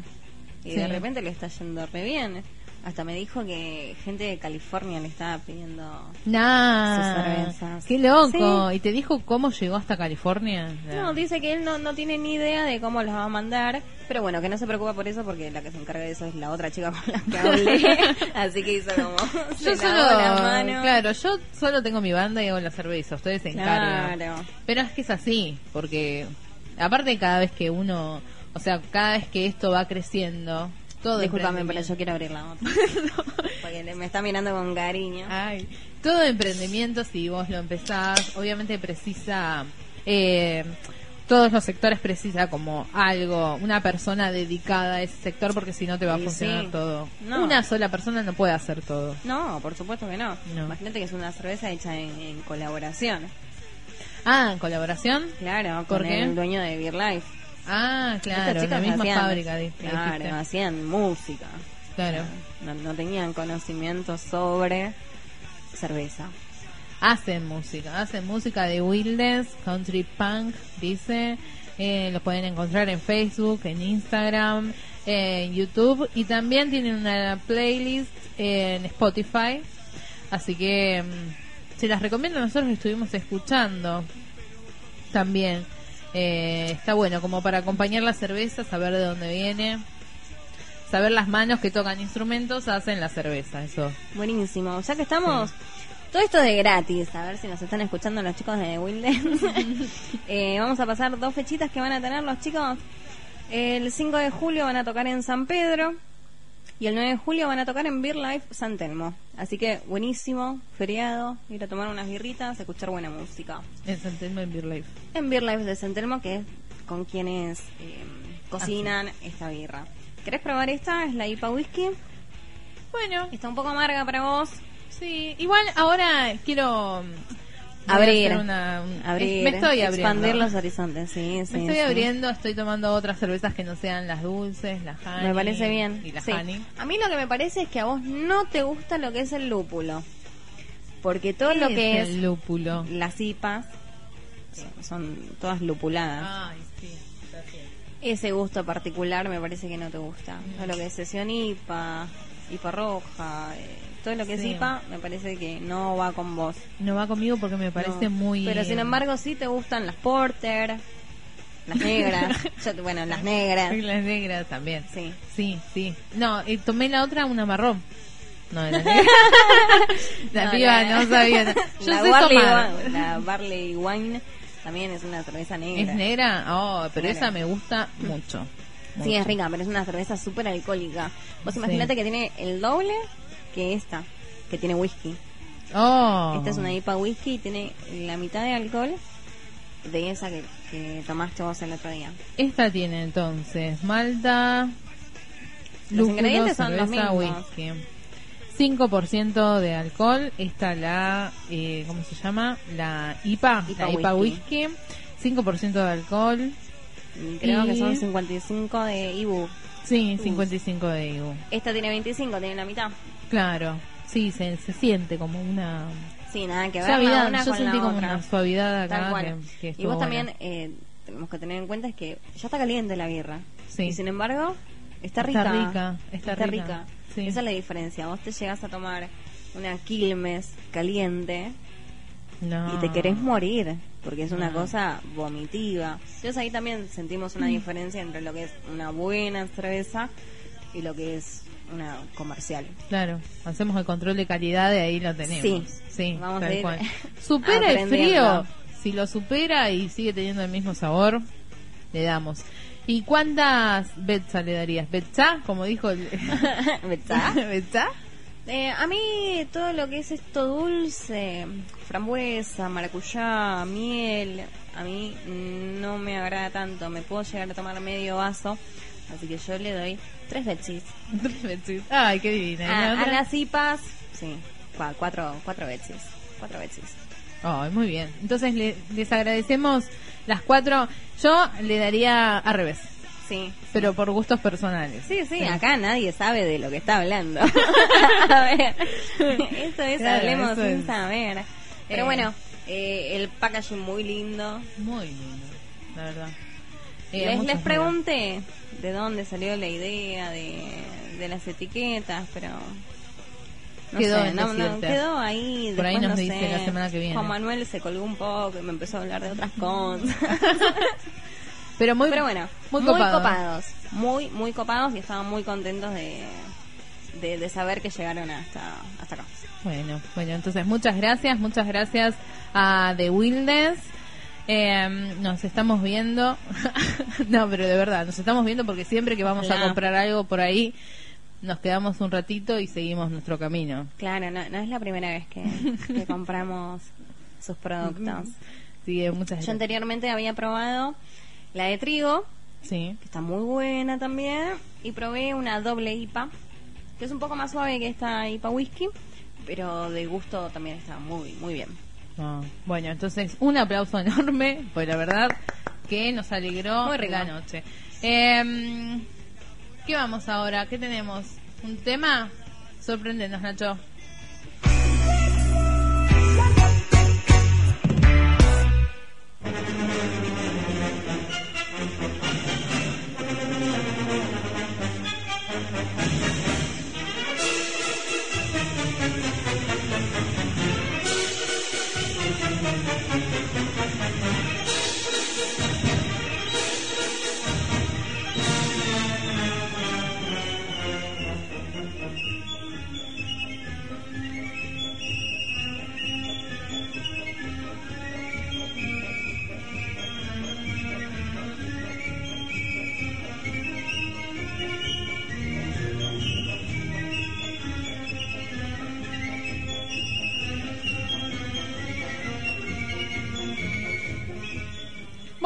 y Sí. de repente le está yendo re bien. Hasta me dijo que gente de California le estaba pidiendo Nah, sus cervezas. qué loco. ¿Y te dijo cómo llegó hasta California? No, dice que él no, no tiene ni idea de cómo los va a mandar, pero bueno, que no se preocupa por eso porque la que se encarga de eso es la otra chica con la que hablé, así que hizo como yo solo, lavó la mano. claro, yo solo tengo mi banda y hago la cerveza, ustedes se encargan. Claro. Pero es que es así, porque aparte cada vez que uno, o sea, cada vez que esto va creciendo, todo Disculpame, pero emprendimiento- yo quiero abrir la otra. Porque le- me está mirando con cariño. Ay, todo emprendimiento, si vos lo empezás, obviamente precisa, eh, todos los sectores precisa como algo, una persona dedicada a ese sector, porque si no te va a funcionar sí. todo. No. Una sola persona no puede hacer todo. No, por supuesto que no. No. Imagínate que es una cerveza hecha en, en colaboración. Ah, ¿en colaboración? Claro, ¿Por con qué? el dueño de Beer Life. Ah, claro, Estas la misma hacían- fábrica. di- Claro, hacían música. Claro. No, no tenían conocimiento sobre cerveza. Hacen música, hacen música de Wilderness, Country Punk, dice. Eh, los pueden encontrar en Facebook, en Instagram, en YouTube y también tienen una playlist en Spotify. Así que mm, se las recomiendo, nosotros lo estuvimos escuchando también. Eh, está bueno, como para acompañar la cerveza, saber de dónde viene, saber las manos que tocan instrumentos, hacen la cerveza, eso. Buenísimo. Ya que estamos. Todo esto de gratis, a ver si nos están escuchando los chicos de Wilderness. Eh, vamos a pasar dos fechitas que van a tener los chicos. El 5 de julio van a tocar en San Pedro y el 9 de julio van a tocar en Beer Life San Telmo. Así que buenísimo, feriado, ir a tomar unas birritas, escuchar buena música. En San Telmo en Beer Life. En Beer Life de San Telmo, que es con quienes eh, cocinan esta birra. ¿Querés probar esta? Es la IPA Whisky. Bueno, Está un poco amarga para vos. sí. Igual ahora quiero Abrir. una-. Me estoy abriendo. Expandir los horizontes, sí, sí. Me estoy sí. abriendo, estoy tomando otras cervezas que no sean las dulces, las honey. Me parece bien. Y la Sí. honey. A mí lo que me parece es que a vos no te gusta lo que es el lúpulo. Porque todo ¿Qué lo que es, el lúpulo? las IPAs son todas lupuladas. Ay, sí. está bien. Ese gusto particular me parece que no te gusta. Todo lo que es sesión IPA, IPA roja, eh, todo lo que Sí. es IPA me parece que no va con vos. No va conmigo porque me parece No. muy. Pero sin embargo sí te gustan las porter, las negras. Yo- bueno, las negras. Y las negras también. Sí. Sí, sí. No, y tomé la otra, una marrón. No, era negra. la No, piba la- no sabía. Yo la Barley, tomar. Wine- la Barley Wine también es una cerveza negra. ¿Es negra? Oh, pero Negra. esa me gusta mucho. Sí, Mucho. es rica, pero es una cerveza súper alcohólica. Vos Sí. imaginate que tiene el doble que esta, que tiene whisky. Oh. Esta es una IPA whisky y tiene la mitad de alcohol de esa que, que tomaste vos el otro día. Esta tiene entonces malta, Los ingredientes son los mismos. whisky. 5% de alcohol. Esta la, eh, ¿cómo se llama? La IPA, IPA la IPA whisky. whisky. 5% de alcohol. Creo Y- que son 55 de Ibu. Sí, 55 de IBU. Esta tiene 25, tiene la mitad. Claro. Sí, se, se siente como una Sí, nada que ver suavidad. una Yo con sentí la como otra. una suavidad Tal acá. cual. que- que y vos también eh, tenemos que tener en cuenta es que ya está caliente la birra. Sí. Y sin embargo, está Está rica. rica, está rica. Sí. Esa es la diferencia. Vos te llegas a tomar una Quilmes caliente No. y te querés morir. Porque es una No. cosa vomitiva. Entonces ahí también sentimos una diferencia entre lo que es una buena cerveza y lo que es una comercial. Claro, hacemos el control de calidad y ahí lo tenemos. Sí. sí Vamos tal a ir cual. Supera el frío. Si lo supera y sigue teniendo el mismo sabor, le damos. ¿Y cuántas betza le darías? ¿Betza? Como dijo el... ¿Verdad? ¿Betza? Eh, a mí todo lo que es esto dulce, frambuesa, maracuyá, miel, a mí no me agrada tanto. Me puedo llegar a tomar medio vaso, así que yo le doy tres betsis. Betsis. Ay, qué divina. ¿Y la A, las IPAs, sí, cua- cuatro, cuatro betsis. Cuatro betsis. Ay, muy bien. Entonces le- les agradecemos las cuatro. Yo le daría al revés, Sí. pero por gustos personales. Sí, sí, acá nadie sabe de lo que está hablando. a ver, esto es Claro, hablemos eso sin es. saber. Pero Eh. bueno, eh, el packaging muy lindo. Muy lindo, la verdad. Eh, les, les pregunté de dónde salió la idea de, de las etiquetas, pero no Quedó sé, no, quedó ahí. Por ahí nos no dice sé. la semana que viene. Juan Manuel se colgó un poco y me empezó a hablar de otras cosas. Pero muy, pero bueno, muy muy, copado. copados, muy muy copados y estaban muy contentos de, de, de saber que llegaron hasta hasta acá. Bueno, bueno, entonces muchas gracias, muchas gracias a The Wildness. Eh, nos estamos viendo. no, pero de verdad, nos estamos viendo porque siempre que vamos a comprar algo por ahí, nos quedamos un ratito y seguimos nuestro camino. Claro, no, no es la primera vez que, que compramos sus productos. Sí, eh, muchas Yo anteriormente había probado la de trigo, Sí, que está muy buena también, y probé una doble IPA, que es un poco más suave que esta IPA whisky, pero de gusto también está muy, muy bien. No. bueno, entonces un aplauso enorme, pues la verdad que nos alegró la noche. Eh, ¿Qué vamos ahora? ¿Qué tenemos? ¿Un tema? Sorprendenos, Nacho.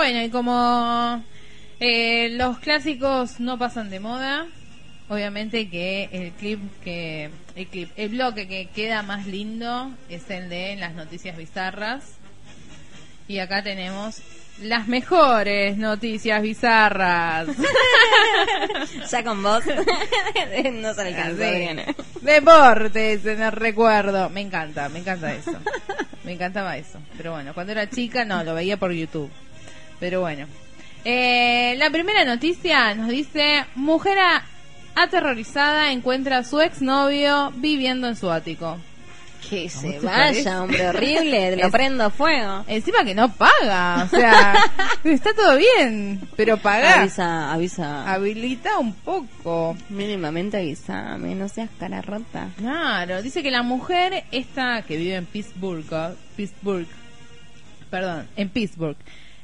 Bueno, y como eh, los clásicos no pasan de moda, obviamente que el clip que el clip, el bloque que queda más lindo es el de las noticias bizarras. Y acá tenemos las mejores noticias bizarras. ya con vos no se alcanza bien. Deportes en el recuerdo. Me encanta, me encanta eso. Me encantaba eso. Pero bueno, cuando era chica no, lo veía por YouTube. Pero bueno. Eh, la primera noticia nos dice, mujer aterrorizada encuentra a su exnovio viviendo en su ático. Que se vaya, hombre horrible, lo prendo a fuego. Encima que no paga, o sea, está todo bien, pero paga. Avisa, avisa. Habilita un poco. Mínimamente avísame, no seas cara rota. Claro, dice que la mujer esta que vive en Pittsburgh, Pittsburgh, perdón, en Pittsburgh,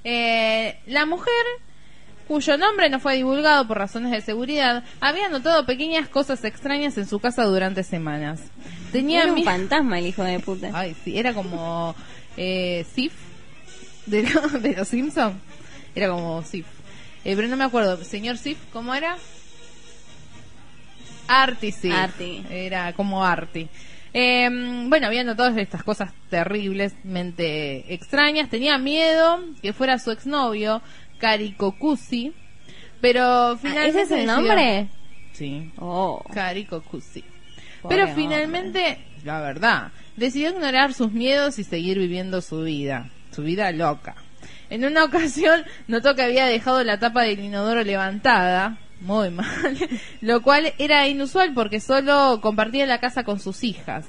eh, la mujer cuyo nombre no fue divulgado por razones de seguridad, había notado pequeñas cosas extrañas en su casa durante semanas. Tenía era un fantasma el hijo de puta. Ay, sí, era como eh, Sif de, de los Simpsons. Era como Sif. Eh, pero no me acuerdo, señor Sif, ¿cómo era? Arti, sí. Arti. Era como Arti. Eh, bueno, había notado estas cosas terriblemente extrañas. Tenía miedo que fuera su exnovio, Karikokusi. Pero finalmente. ¿Ese es el nombre? Sí. Oh. Karikokusi. Pero finalmente, la verdad, decidió ignorar sus miedos y seguir viviendo su vida. Su vida loca. En una ocasión notó que había dejado la tapa del inodoro levantada, muy mal, lo cual era inusual porque solo compartía la casa con sus hijas.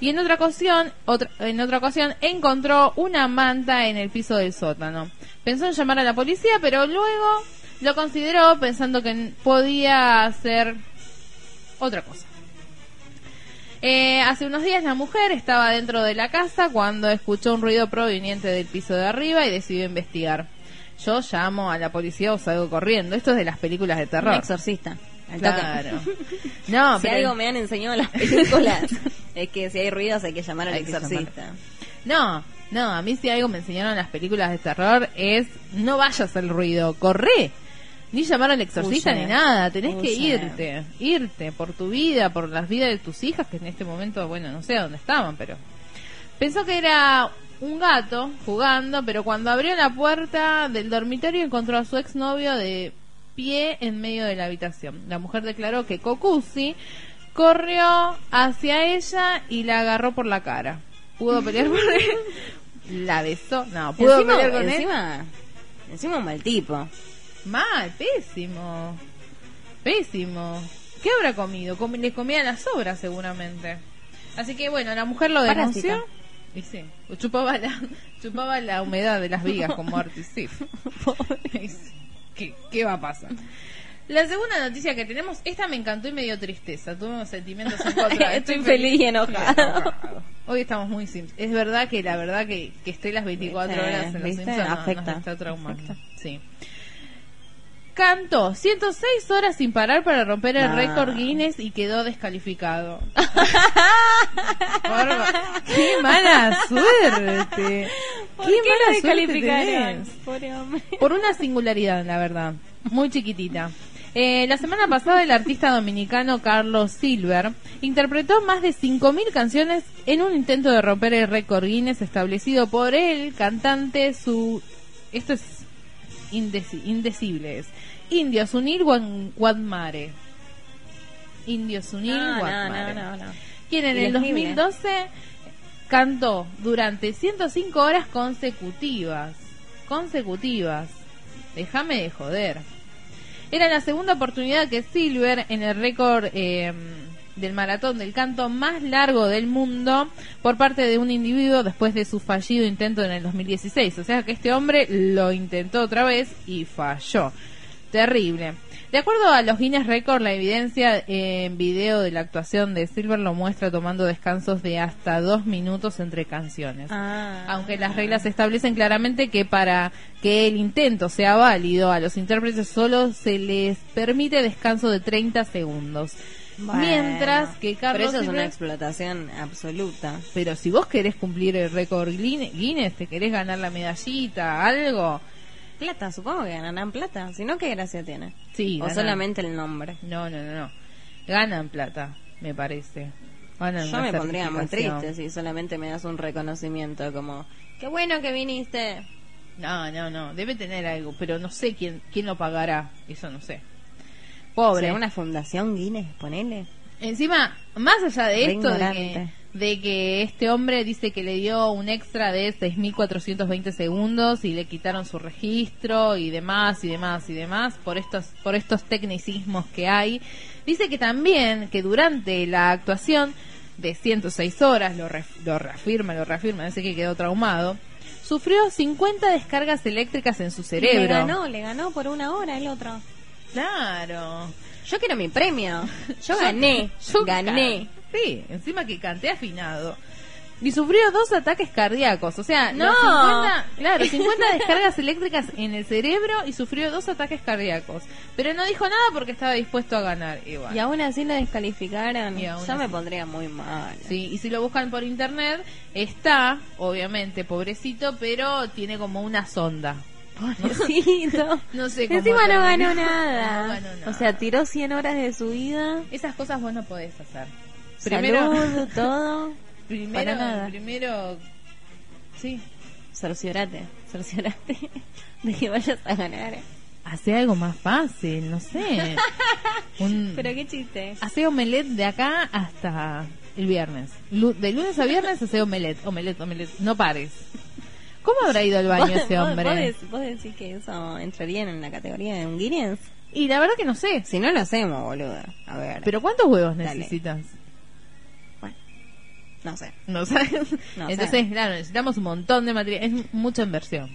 Y en otra ocasión, otra, en otra ocasión encontró una manta en el piso del sótano. Pensó en llamar a la policía, pero luego lo consideró pensando que podía hacer otra cosa. Eh, hace unos días la mujer estaba dentro de la casa cuando escuchó un ruido proveniente del piso de arriba y decidió investigar. Yo llamo a la policía o salgo corriendo. Esto es de las películas de terror. exorcista. Claro. No, si algo me han enseñado las películas es que si hay ruidos hay que llamar al exorcista. No, no, a mí si algo me enseñaron las películas de terror es no vayas al ruido, corre. Ni llamar al exorcista ni nada, tenés que irte, irte por tu vida, por las vidas de tus hijas que en este momento, bueno, no sé dónde estaban, pero pensó que era un gato jugando, pero cuando abrió la puerta del dormitorio encontró a su exnovio de pie en medio de la habitación. La mujer declaró que Kokusi corrió hacia ella y la agarró por la cara. Pudo pelear con él, la besó, no, pudo pelear con encima, Encima un mal tipo. Mal, pésimo. Pésimo. ¿Qué habrá comido? le comía las sobras seguramente. Así que bueno, la mujer lo denunció. Y sí, chupaba la, chupaba la humedad de las vigas como Artisif. ¿Qué, ¿Qué va a pasar? La segunda noticia que tenemos, esta me encantó y me dio tristeza. Tuve sentimientos en contra. Estoy, feliz y enojado. Hoy estamos muy simples. Es verdad que la verdad que, que esté las 24 horas en los Simpsons afecta. está traumando. Sí. Cantó 106 horas sin parar para romper el récord Guinness y quedó descalificado. ¡Qué mala suerte! ¿Por qué, mala suerte Por una singularidad, la verdad. Muy chiquitita. Eh, la semana pasada el artista dominicano Carlos Silver interpretó más de 5.000 canciones en un intento de romper el récord Guinness establecido por el cantante su... Esto es indecible. Indios Unir Guadmare. Indios Unir Guadmare. Quien en el 2012 cantó durante 105 horas consecutivas. Consecutivas. Déjame de joder. Era la segunda oportunidad que Silver en el récord eh, del maratón del canto más largo del mundo por parte de un individuo después de su fallido intento en el 2016. O sea que este hombre lo intentó otra vez y falló. Terrible. De acuerdo a los Guinness Records, la evidencia en video de la actuación de Silver lo muestra tomando descansos de hasta dos minutos entre canciones. Ah. Aunque las reglas establecen claramente que para que el intento sea válido, a los intérpretes solo se les permite descanso de 30 segundos. Mientras que Carlos. Pero eso es una explotación absoluta. Pero si vos querés cumplir el récord Guinness, te querés ganar la medallita, algo Plata, supongo que ganarán plata. Si no, ¿qué gracia tiene? Sí, o solamente el nombre. No, no, no, no. ganan plata, me parece. Ganan Yo me pondría muy triste si solamente me das un reconocimiento como, qué bueno que viniste. No, no, no, debe tener algo, pero no sé quién quién lo pagará, eso no sé. Pobre. ¿Será una fundación Guinness, ponele? Encima, más allá de Re esto, de que, ignorante. de que este hombre dice que le dio un extra de 6.420 segundos y le quitaron su registro y demás y demás y demás por estos, por estos tecnicismos que hay. Dice que también que durante la actuación de 106 horas, lo, ref- lo reafirma, lo reafirma, sé que quedó traumado, sufrió 50 descargas eléctricas en su cerebro. Le ganó, le ganó por una hora el otro. Claro. Yo quiero mi premio. Yo gané. Yo gané. Sí, encima que canté afinado. Y sufrió dos ataques cardíacos, o sea, No. los 50, claro, 50 descargas eléctricas en el cerebro y sufrió dos ataques cardíacos. Pero no dijo nada porque estaba dispuesto a ganar igual. Y aún así la descalificaron. Y aún Yo me pondría muy mal. Sí, y si lo buscan por internet, está, obviamente, pobrecito, pero tiene como una sonda. Pobrecito. No sé cómo Encima no ganó nada. No ganó nada. O sea, tiró 100 horas de su vida. Esas cosas vos no podés hacer. Primero, todo. primero, para nada. primero, sí, Cerciorate, cerciorate de que vayas a ganar. Hace algo más fácil, no sé. Un, Pero qué chiste. hace omelette de acá hasta el viernes. Lu- de lunes a viernes hace omelette, omelette, omelette. No pares. ¿Cómo habrá ido al baño ¿Vos- ese hombre? ¿Vos, dec- vos decís que eso entraría en la categoría de un Guinness? Y la verdad que no sé. Si no lo hacemos, boludo. A ver. Pero ¿cuántos huevos Dale. necesitas? bueno, no sé. No sabes. No Entonces, sé. claro, necesitamos un montón de material. Es mucha inversión.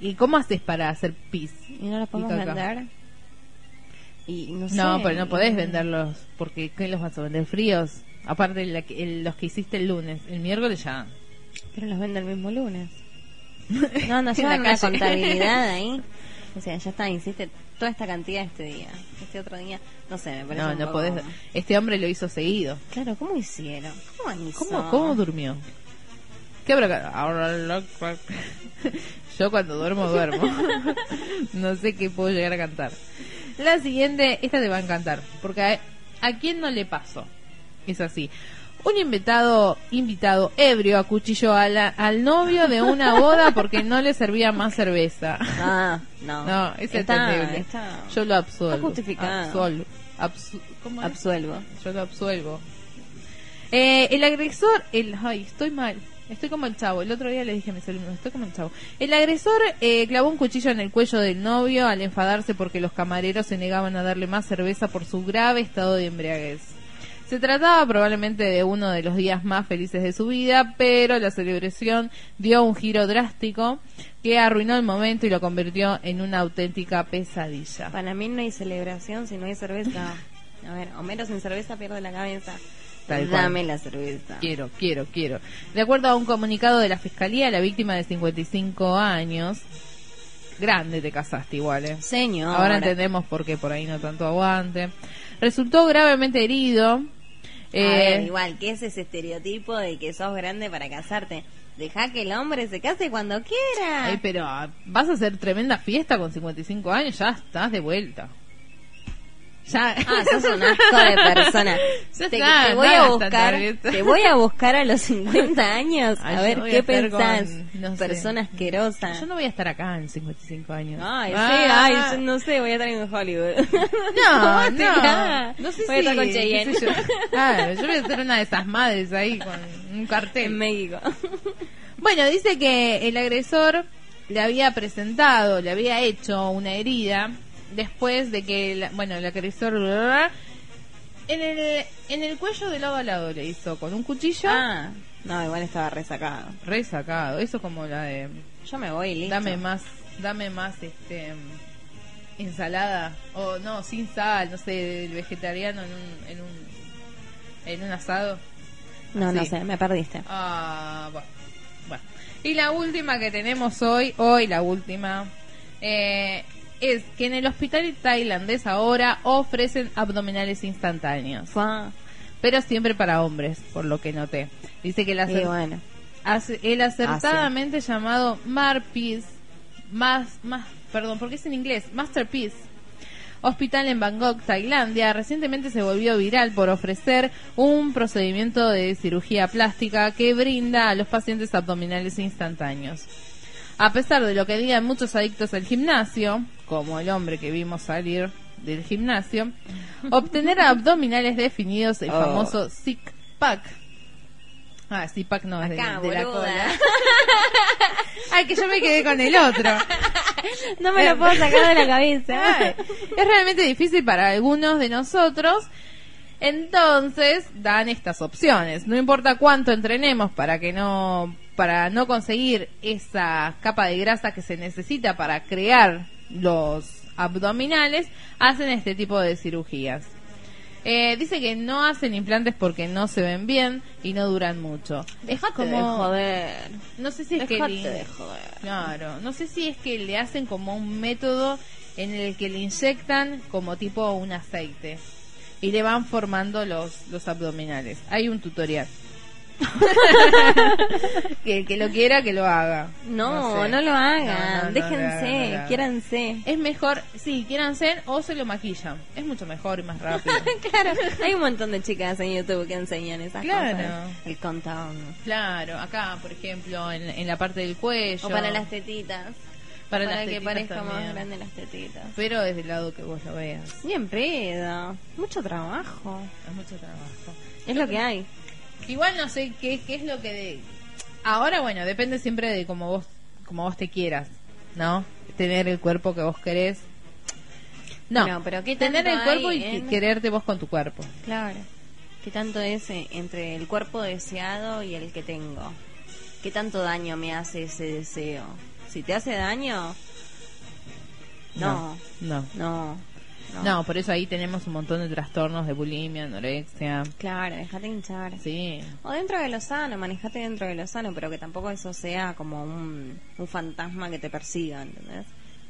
¿Y cómo haces para hacer pis? ¿Y no los podemos caca. vender? Y no sé. No, pero no podés venderlos porque ¿qué los vas a vender fríos? Aparte la el- los que hiciste el lunes, el miércoles ya. Pero los vende el mismo lunes. No, no En llevan la una contabilidad ahí. O sea, ya está, hiciste toda esta cantidad este día. Este otro día, no sé, me parece No, un no poco- podés. Este hombre lo hizo seguido. Claro, ¿cómo hicieron? ¿Cómo hizo? ¿Cómo, cómo durmió? ¿Qué habrá ahora Yo cuando duermo, duermo. no sé qué puedo llegar a cantar. La siguiente, esta te va a encantar, porque a, ¿a quién no le pasó? Es así. Un invitado, invitado ebrio acuchilló a la- al novio de una boda porque no le servía más cerveza. Ah, no. No, es entendible. Yo lo absuelvo. Está justificado. Absuelvo. Absu- ¿Cómo es? Absuelvo. Yo lo absuelvo. Eh, el agresor, el, ay, estoy mal. Estoy como el chavo. El otro día le dije a mis alumnos, estoy como el chavo. El agresor eh, clavó un cuchillo en el cuello del novio al enfadarse porque los camareros se negaban a darle más cerveza por su grave estado de embriaguez. Se trataba probablemente de uno de los días más felices de su vida, pero la celebración dio un giro drástico que arruinó el momento y lo convirtió en una auténtica pesadilla. Para mí no hay celebración si no hay cerveza. A ver, Homero sin cerveza pierde la cabeza. Dame la cerveza. Quiero, quiero, quiero. De acuerdo a un comunicado de la Fiscalía, la víctima de 55 años, grande te casaste igual, ¿eh? Señor. Ahora entendemos por qué por ahí no tanto aguante. Resultó gravemente herido. A ver, Eh, igual, ¿qué es ese estereotipo de que sos grande para casarte? Deja que el hombre se case cuando quiera. ay, pero ah, vas a hacer tremenda fiesta con 55 años, ya estás de vuelta. Ya. Ah, sos un asco de persona. Te, te voy a buscar, te voy a buscar a los 50 años Ay, a ver qué a pensás. con, no sé. persona asquerosa. Yo no voy a estar acá en 55 años. Ay, sí, Ah. ay, yo no sé, voy a estar en Hollywood. No, ¿Cómo te no, no sé Voy a estar con Cheyenne. sé yo. Claro, yo voy a ser una de esas madres ahí con un cartel. en México. Bueno, dice que el agresor le había presentado, le había hecho una herida después de que, la- bueno, el agresor en el en el cuello de lado a lado le hizo con un cuchillo Ah, no, igual estaba resacado. resacado. Eso como la de Yo me voy, listo. dame más, dame más este ensalada o no sin sal, no sé, el vegetariano en un en un en un asado. No, no sé, me perdiste. Ah, bueno. bueno. Y la última que tenemos hoy, hoy la última, eh, es que en el hospital tailandés ahora ofrecen abdominales instantáneos, pero siempre para hombres, por lo que noté. Dice que acer- bueno, el acertadamente llamado Marpiece, más, más, perdón, porque es en inglés, Masterpiece, hospital en Bangkok, Tailandia, recientemente se volvió viral por ofrecer un procedimiento de cirugía plástica que brinda a los pacientes abdominales instantáneos. A pesar de lo que digan muchos adictos al gimnasio, como el hombre que vimos salir del gimnasio, obtener abdominales definidos, el Oh. famoso six pack. Ah, six pack no, es de, la cola. Ay, que yo me quedé con el otro. No me lo puedo sacar de la cabeza. Ay, es realmente difícil para algunos de nosotros. Entonces dan estas opciones. No importa cuánto entrenemos para que no para no conseguir esa capa de grasa que se necesita para crear los abdominales, hacen este tipo de cirugías. Eh, dice que no hacen implantes porque no se ven bien y no duran mucho. Dejate es de como, joder. no sé si es que Dejate le- de joder. Claro, no sé si es que le hacen como un método en el que le inyectan como tipo un aceite y le van formando los, los abdominales. Hay un tutorial. que lo quiera que lo haga. No, sé. no, lo hagan. no, no Déjense, quiéranse. Es mejor, sí, quieran ser o se lo maquillan. Es mucho mejor y más rápido. claro, hay un montón de chicas en YouTube que enseñan esas Claro. cosas. El contorno. claro, acá, por ejemplo, en, en la parte del cuello. O para las tetitas. Para que parezca más grande las tetitas. Pero desde el lado que vos lo veas. Bien pedo. Mucho trabajo. Es mucho trabajo. Es lo que hay. Igual no sé qué, qué es lo que de... Ahora, bueno, depende siempre de cómo vos, cómo vos te quieras, ¿no? Tener el cuerpo que vos querés. No, Bueno, pero ¿qué tener tanto el cuerpo y en- quererte vos con tu cuerpo. Claro. ¿Qué tanto es eh, entre el cuerpo deseado y el que tengo? ¿Qué tanto daño me hace ese deseo? Si te hace daño, no, No. no, no. No, por eso ahí tenemos un montón de trastornos de bulimia, anorexia. Claro, déjate hinchar. Sí. O dentro de lo sano, manejate dentro de lo sano, pero que tampoco eso sea como un, un fantasma que te persiga, ¿entendés?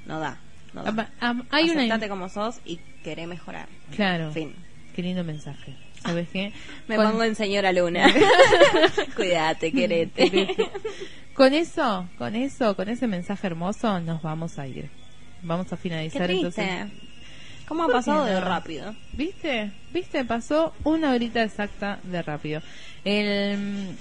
No da. No da. Am- hay una... Como sos y queré mejorar. Claro. Fin. Qué lindo mensaje. ¿Sabes qué? Me Con- pongo en señora Luna. Cuídate, querete. Con eso, con eso, con ese mensaje hermoso, nos vamos a ir. Vamos a Qué finalizar triste. entonces. ¿Cómo ha ¿Por qué pasado de rápido? ¿Viste? ¿Viste? Pasó una horita exacta de rápido. El,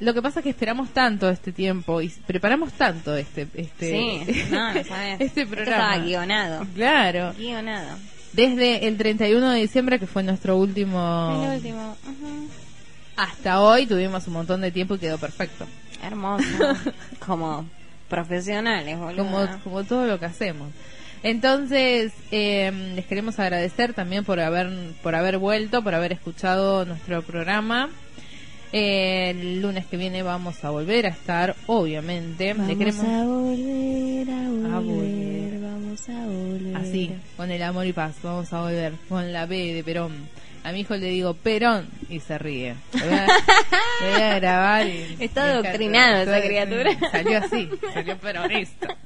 lo que pasa es que esperamos tanto este tiempo y preparamos tanto este este Sí, no, no sabes. este Esto programa. estaba guionado. Claro. Guionado. Desde el 31 de diciembre, que fue nuestro último... El último. ujú. Hasta hoy tuvimos un montón de tiempo y quedó perfecto. Hermoso. como profesionales, boludo. como, como todo lo que hacemos. Entonces, eh, les queremos agradecer también por haber, por haber vuelto, por haber escuchado nuestro programa. Eh, el lunes que viene vamos a volver a estar, obviamente. Le queremos volver, a volver, vamos a volver. así, con el amor y paz. Vamos a volver con la B de Perón. A mi hijo le digo Perón y se ríe. Le voy a, le voy a grabar. Y, Está y adoctrinado esa criatura. Salió así, salió peronista.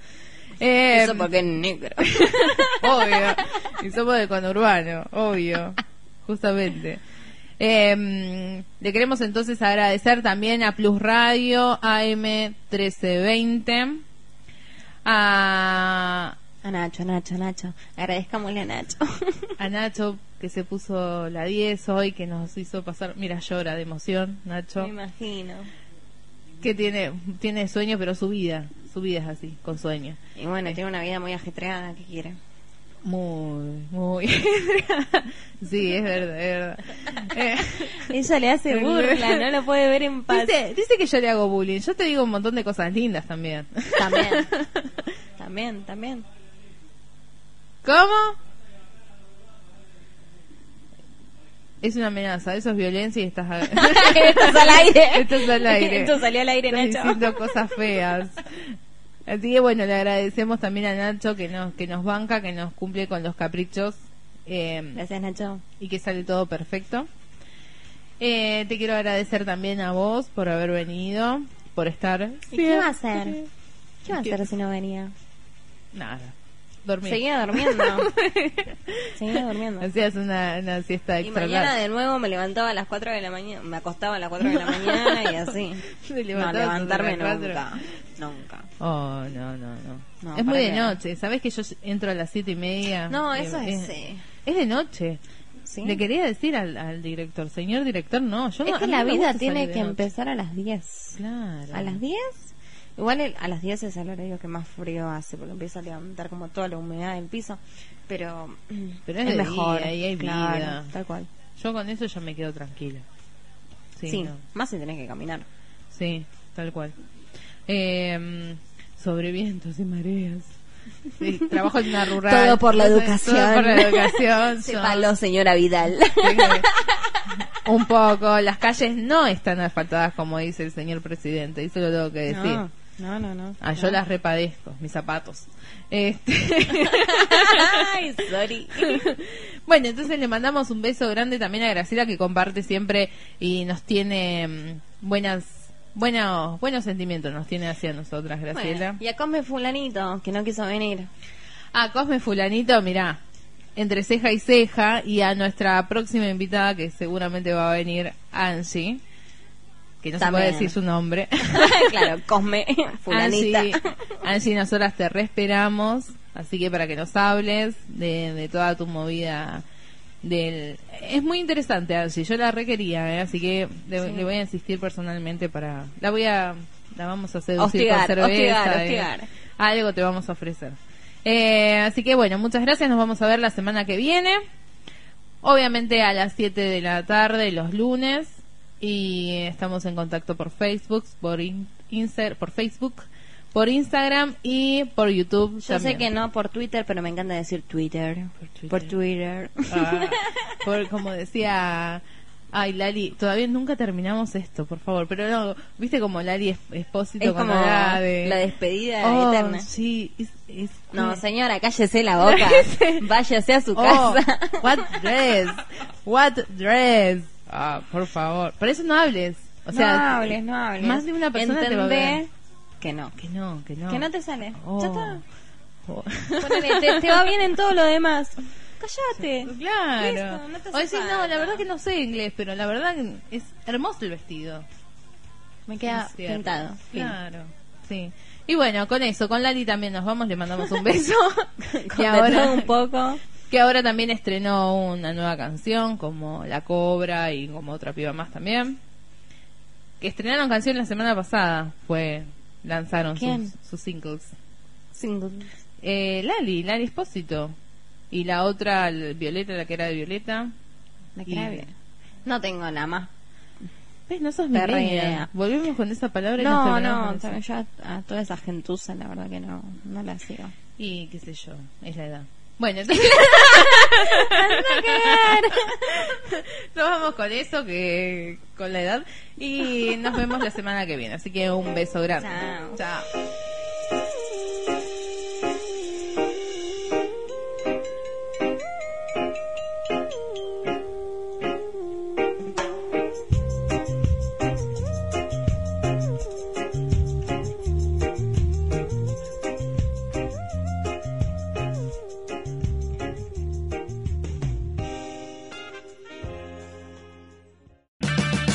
Eh, Eso porque es negro. obvio. Y somos de conurbano, obvio. Justamente. Eh, le queremos entonces agradecer también a Plus Radio AM 1320. A, A Nacho, Nacho, Nacho. Agradezcámosle a Nacho. a Nacho que se puso la 10 hoy, que nos hizo pasar. Mira, llora de emoción, Nacho. Me imagino. Que tiene, tiene sueño, pero su vida. Su vida es así, con sueño. Y bueno, tiene una vida muy ajetreada, ¿qué quiere? Muy, muy. sí, es verdad, es verdad. Eh, Ella le hace burla, no lo puede ver en paz. Dice, dice que yo le hago bullying. Yo te digo un montón de cosas lindas también. También. También, también. ¿Cómo? Es una amenaza, eso es violencia y estás... Es al aire. Esto es al aire. Esto salió al aire, Estás Nacho. diciendo cosas feas. Así que bueno, le agradecemos también a Nacho que nos, que nos banca, que nos cumple con los caprichos eh, Gracias, Nacho. y que sale todo perfecto. Eh, te quiero agradecer también a vos por haber venido, por estar... ¿Y qué va a hacer? ¿Qué va a hacer si no venía? Nada. Dormir. Seguía durmiendo. Seguía durmiendo. Hacías una, una siesta Y extra mañana larga. de nuevo me levantaba a las 4 de la mañana, me acostaba a las 4 de la mañana y así. Te No, levantabas a levantarme las nunca. Nunca. Oh, no, no, no. No, es muy ¿para de qué? noche. ¿Sabes que yo entro a las siete y media? No, Eh, eso es, eh. Es de noche. ¿Sí? Le quería decir al, al director, señor director, no. Yo Es no- que a mí la no me vida gusta tiene salir de que noche. empezar a las 10. Claro. ¿A las 10? Igual el- a las 10 es el horario que más frío hace, porque empieza a levantar como toda la humedad del piso. Pero, Pero es mejor. día y hay claro, vida. Tal cual. Yo con eso ya me quedo tranquila. Sí, Sí, no. más si tenés que caminar. sí tal cual. Eh, sobre vientos y mareas. Sí, trabajo en una rural. Todo por la educación. Todo por la educación. Yo- Sépalo, señora Vidal. un poco. Las calles no están asfaltadas como dice el señor presidente. Eso lo tengo que decir. No, no, no. no. Ah, yo las repadezco, mis zapatos. Este... Ay, sorry. bueno, entonces le mandamos un beso grande también a Graciela que comparte siempre y nos tiene mm, buenas, buenos, buenos sentimientos nos tiene hacia nosotras, Graciela. Bueno, y a Come Fulanito, que no quiso venir. Ah, Cosme Fulanito, mirá, entre ceja y ceja y a nuestra próxima invitada que seguramente va a venir, Angie, que no se También. puede decir su nombre. claro, Cosme Fulanita. Angie, Angie, nosotras te reesperamos, así que para que nos hables de, de toda tu movida del... Es muy interesante, Angie, yo la requería, ¿eh? así que le, le voy a insistir personalmente para... La voy a... La vamos a seducir Hostigar, con cerveza. hostigar, ¿eh? Algo te vamos a ofrecer. Eh, así que bueno, muchas gracias, nos vamos a ver la semana que viene. Obviamente a las 7 de la tarde los lunes y estamos en contacto por Facebook, por in- Inser- por Facebook, por Instagram y por YouTube. Yo sé que no por Twitter, pero me encanta decir Twitter. Twitter. Por Twitter. Ah, por como decía Ay, Lali, todavía nunca terminamos esto, por favor. Pero no, viste como Lali es, Espósito Es como de... la despedida Oh, eterna. Sí, es, es- No, señora, cállese la boca. Váyase a su Oh, casa. what dress, what dress. Ah, por favor. Por eso no hables. O sea, no hables, no hables. Más de una persona te va a ver. Entendé que no. Que no, que no. Que no te sale. Oh. Ya está. Oh. Ponele, te, te va bien en todo lo demás. Cállate. Claro. Listo, no te o no, la verdad que no sé inglés, pero la verdad es hermoso el vestido. Me queda pintado. Fin. Claro, sí. Y bueno, con eso, con Lali también nos vamos, le mandamos un beso. De ahora un poco. Que ahora también estrenó una nueva canción como La Cobra y como otra piba más también. Que estrenaron canción la semana pasada, fue lanzaron sus, sus singles. Single. Eh, Lali, Lali Espósito. Y la otra, Violeta, la que era de Violeta. Y- cae bien. No tengo nada más. ¿Ves? No sos idea. Volvemos con esa palabra y No, terminamos no, también yo a, a toda esa gentuza la verdad que no, no la sigo. Y qué sé yo, es la edad. Bueno, entonces nos vamos con eso, que con la edad. Y nos vemos la semana que viene. Así que un beso grande. Chao. Chao.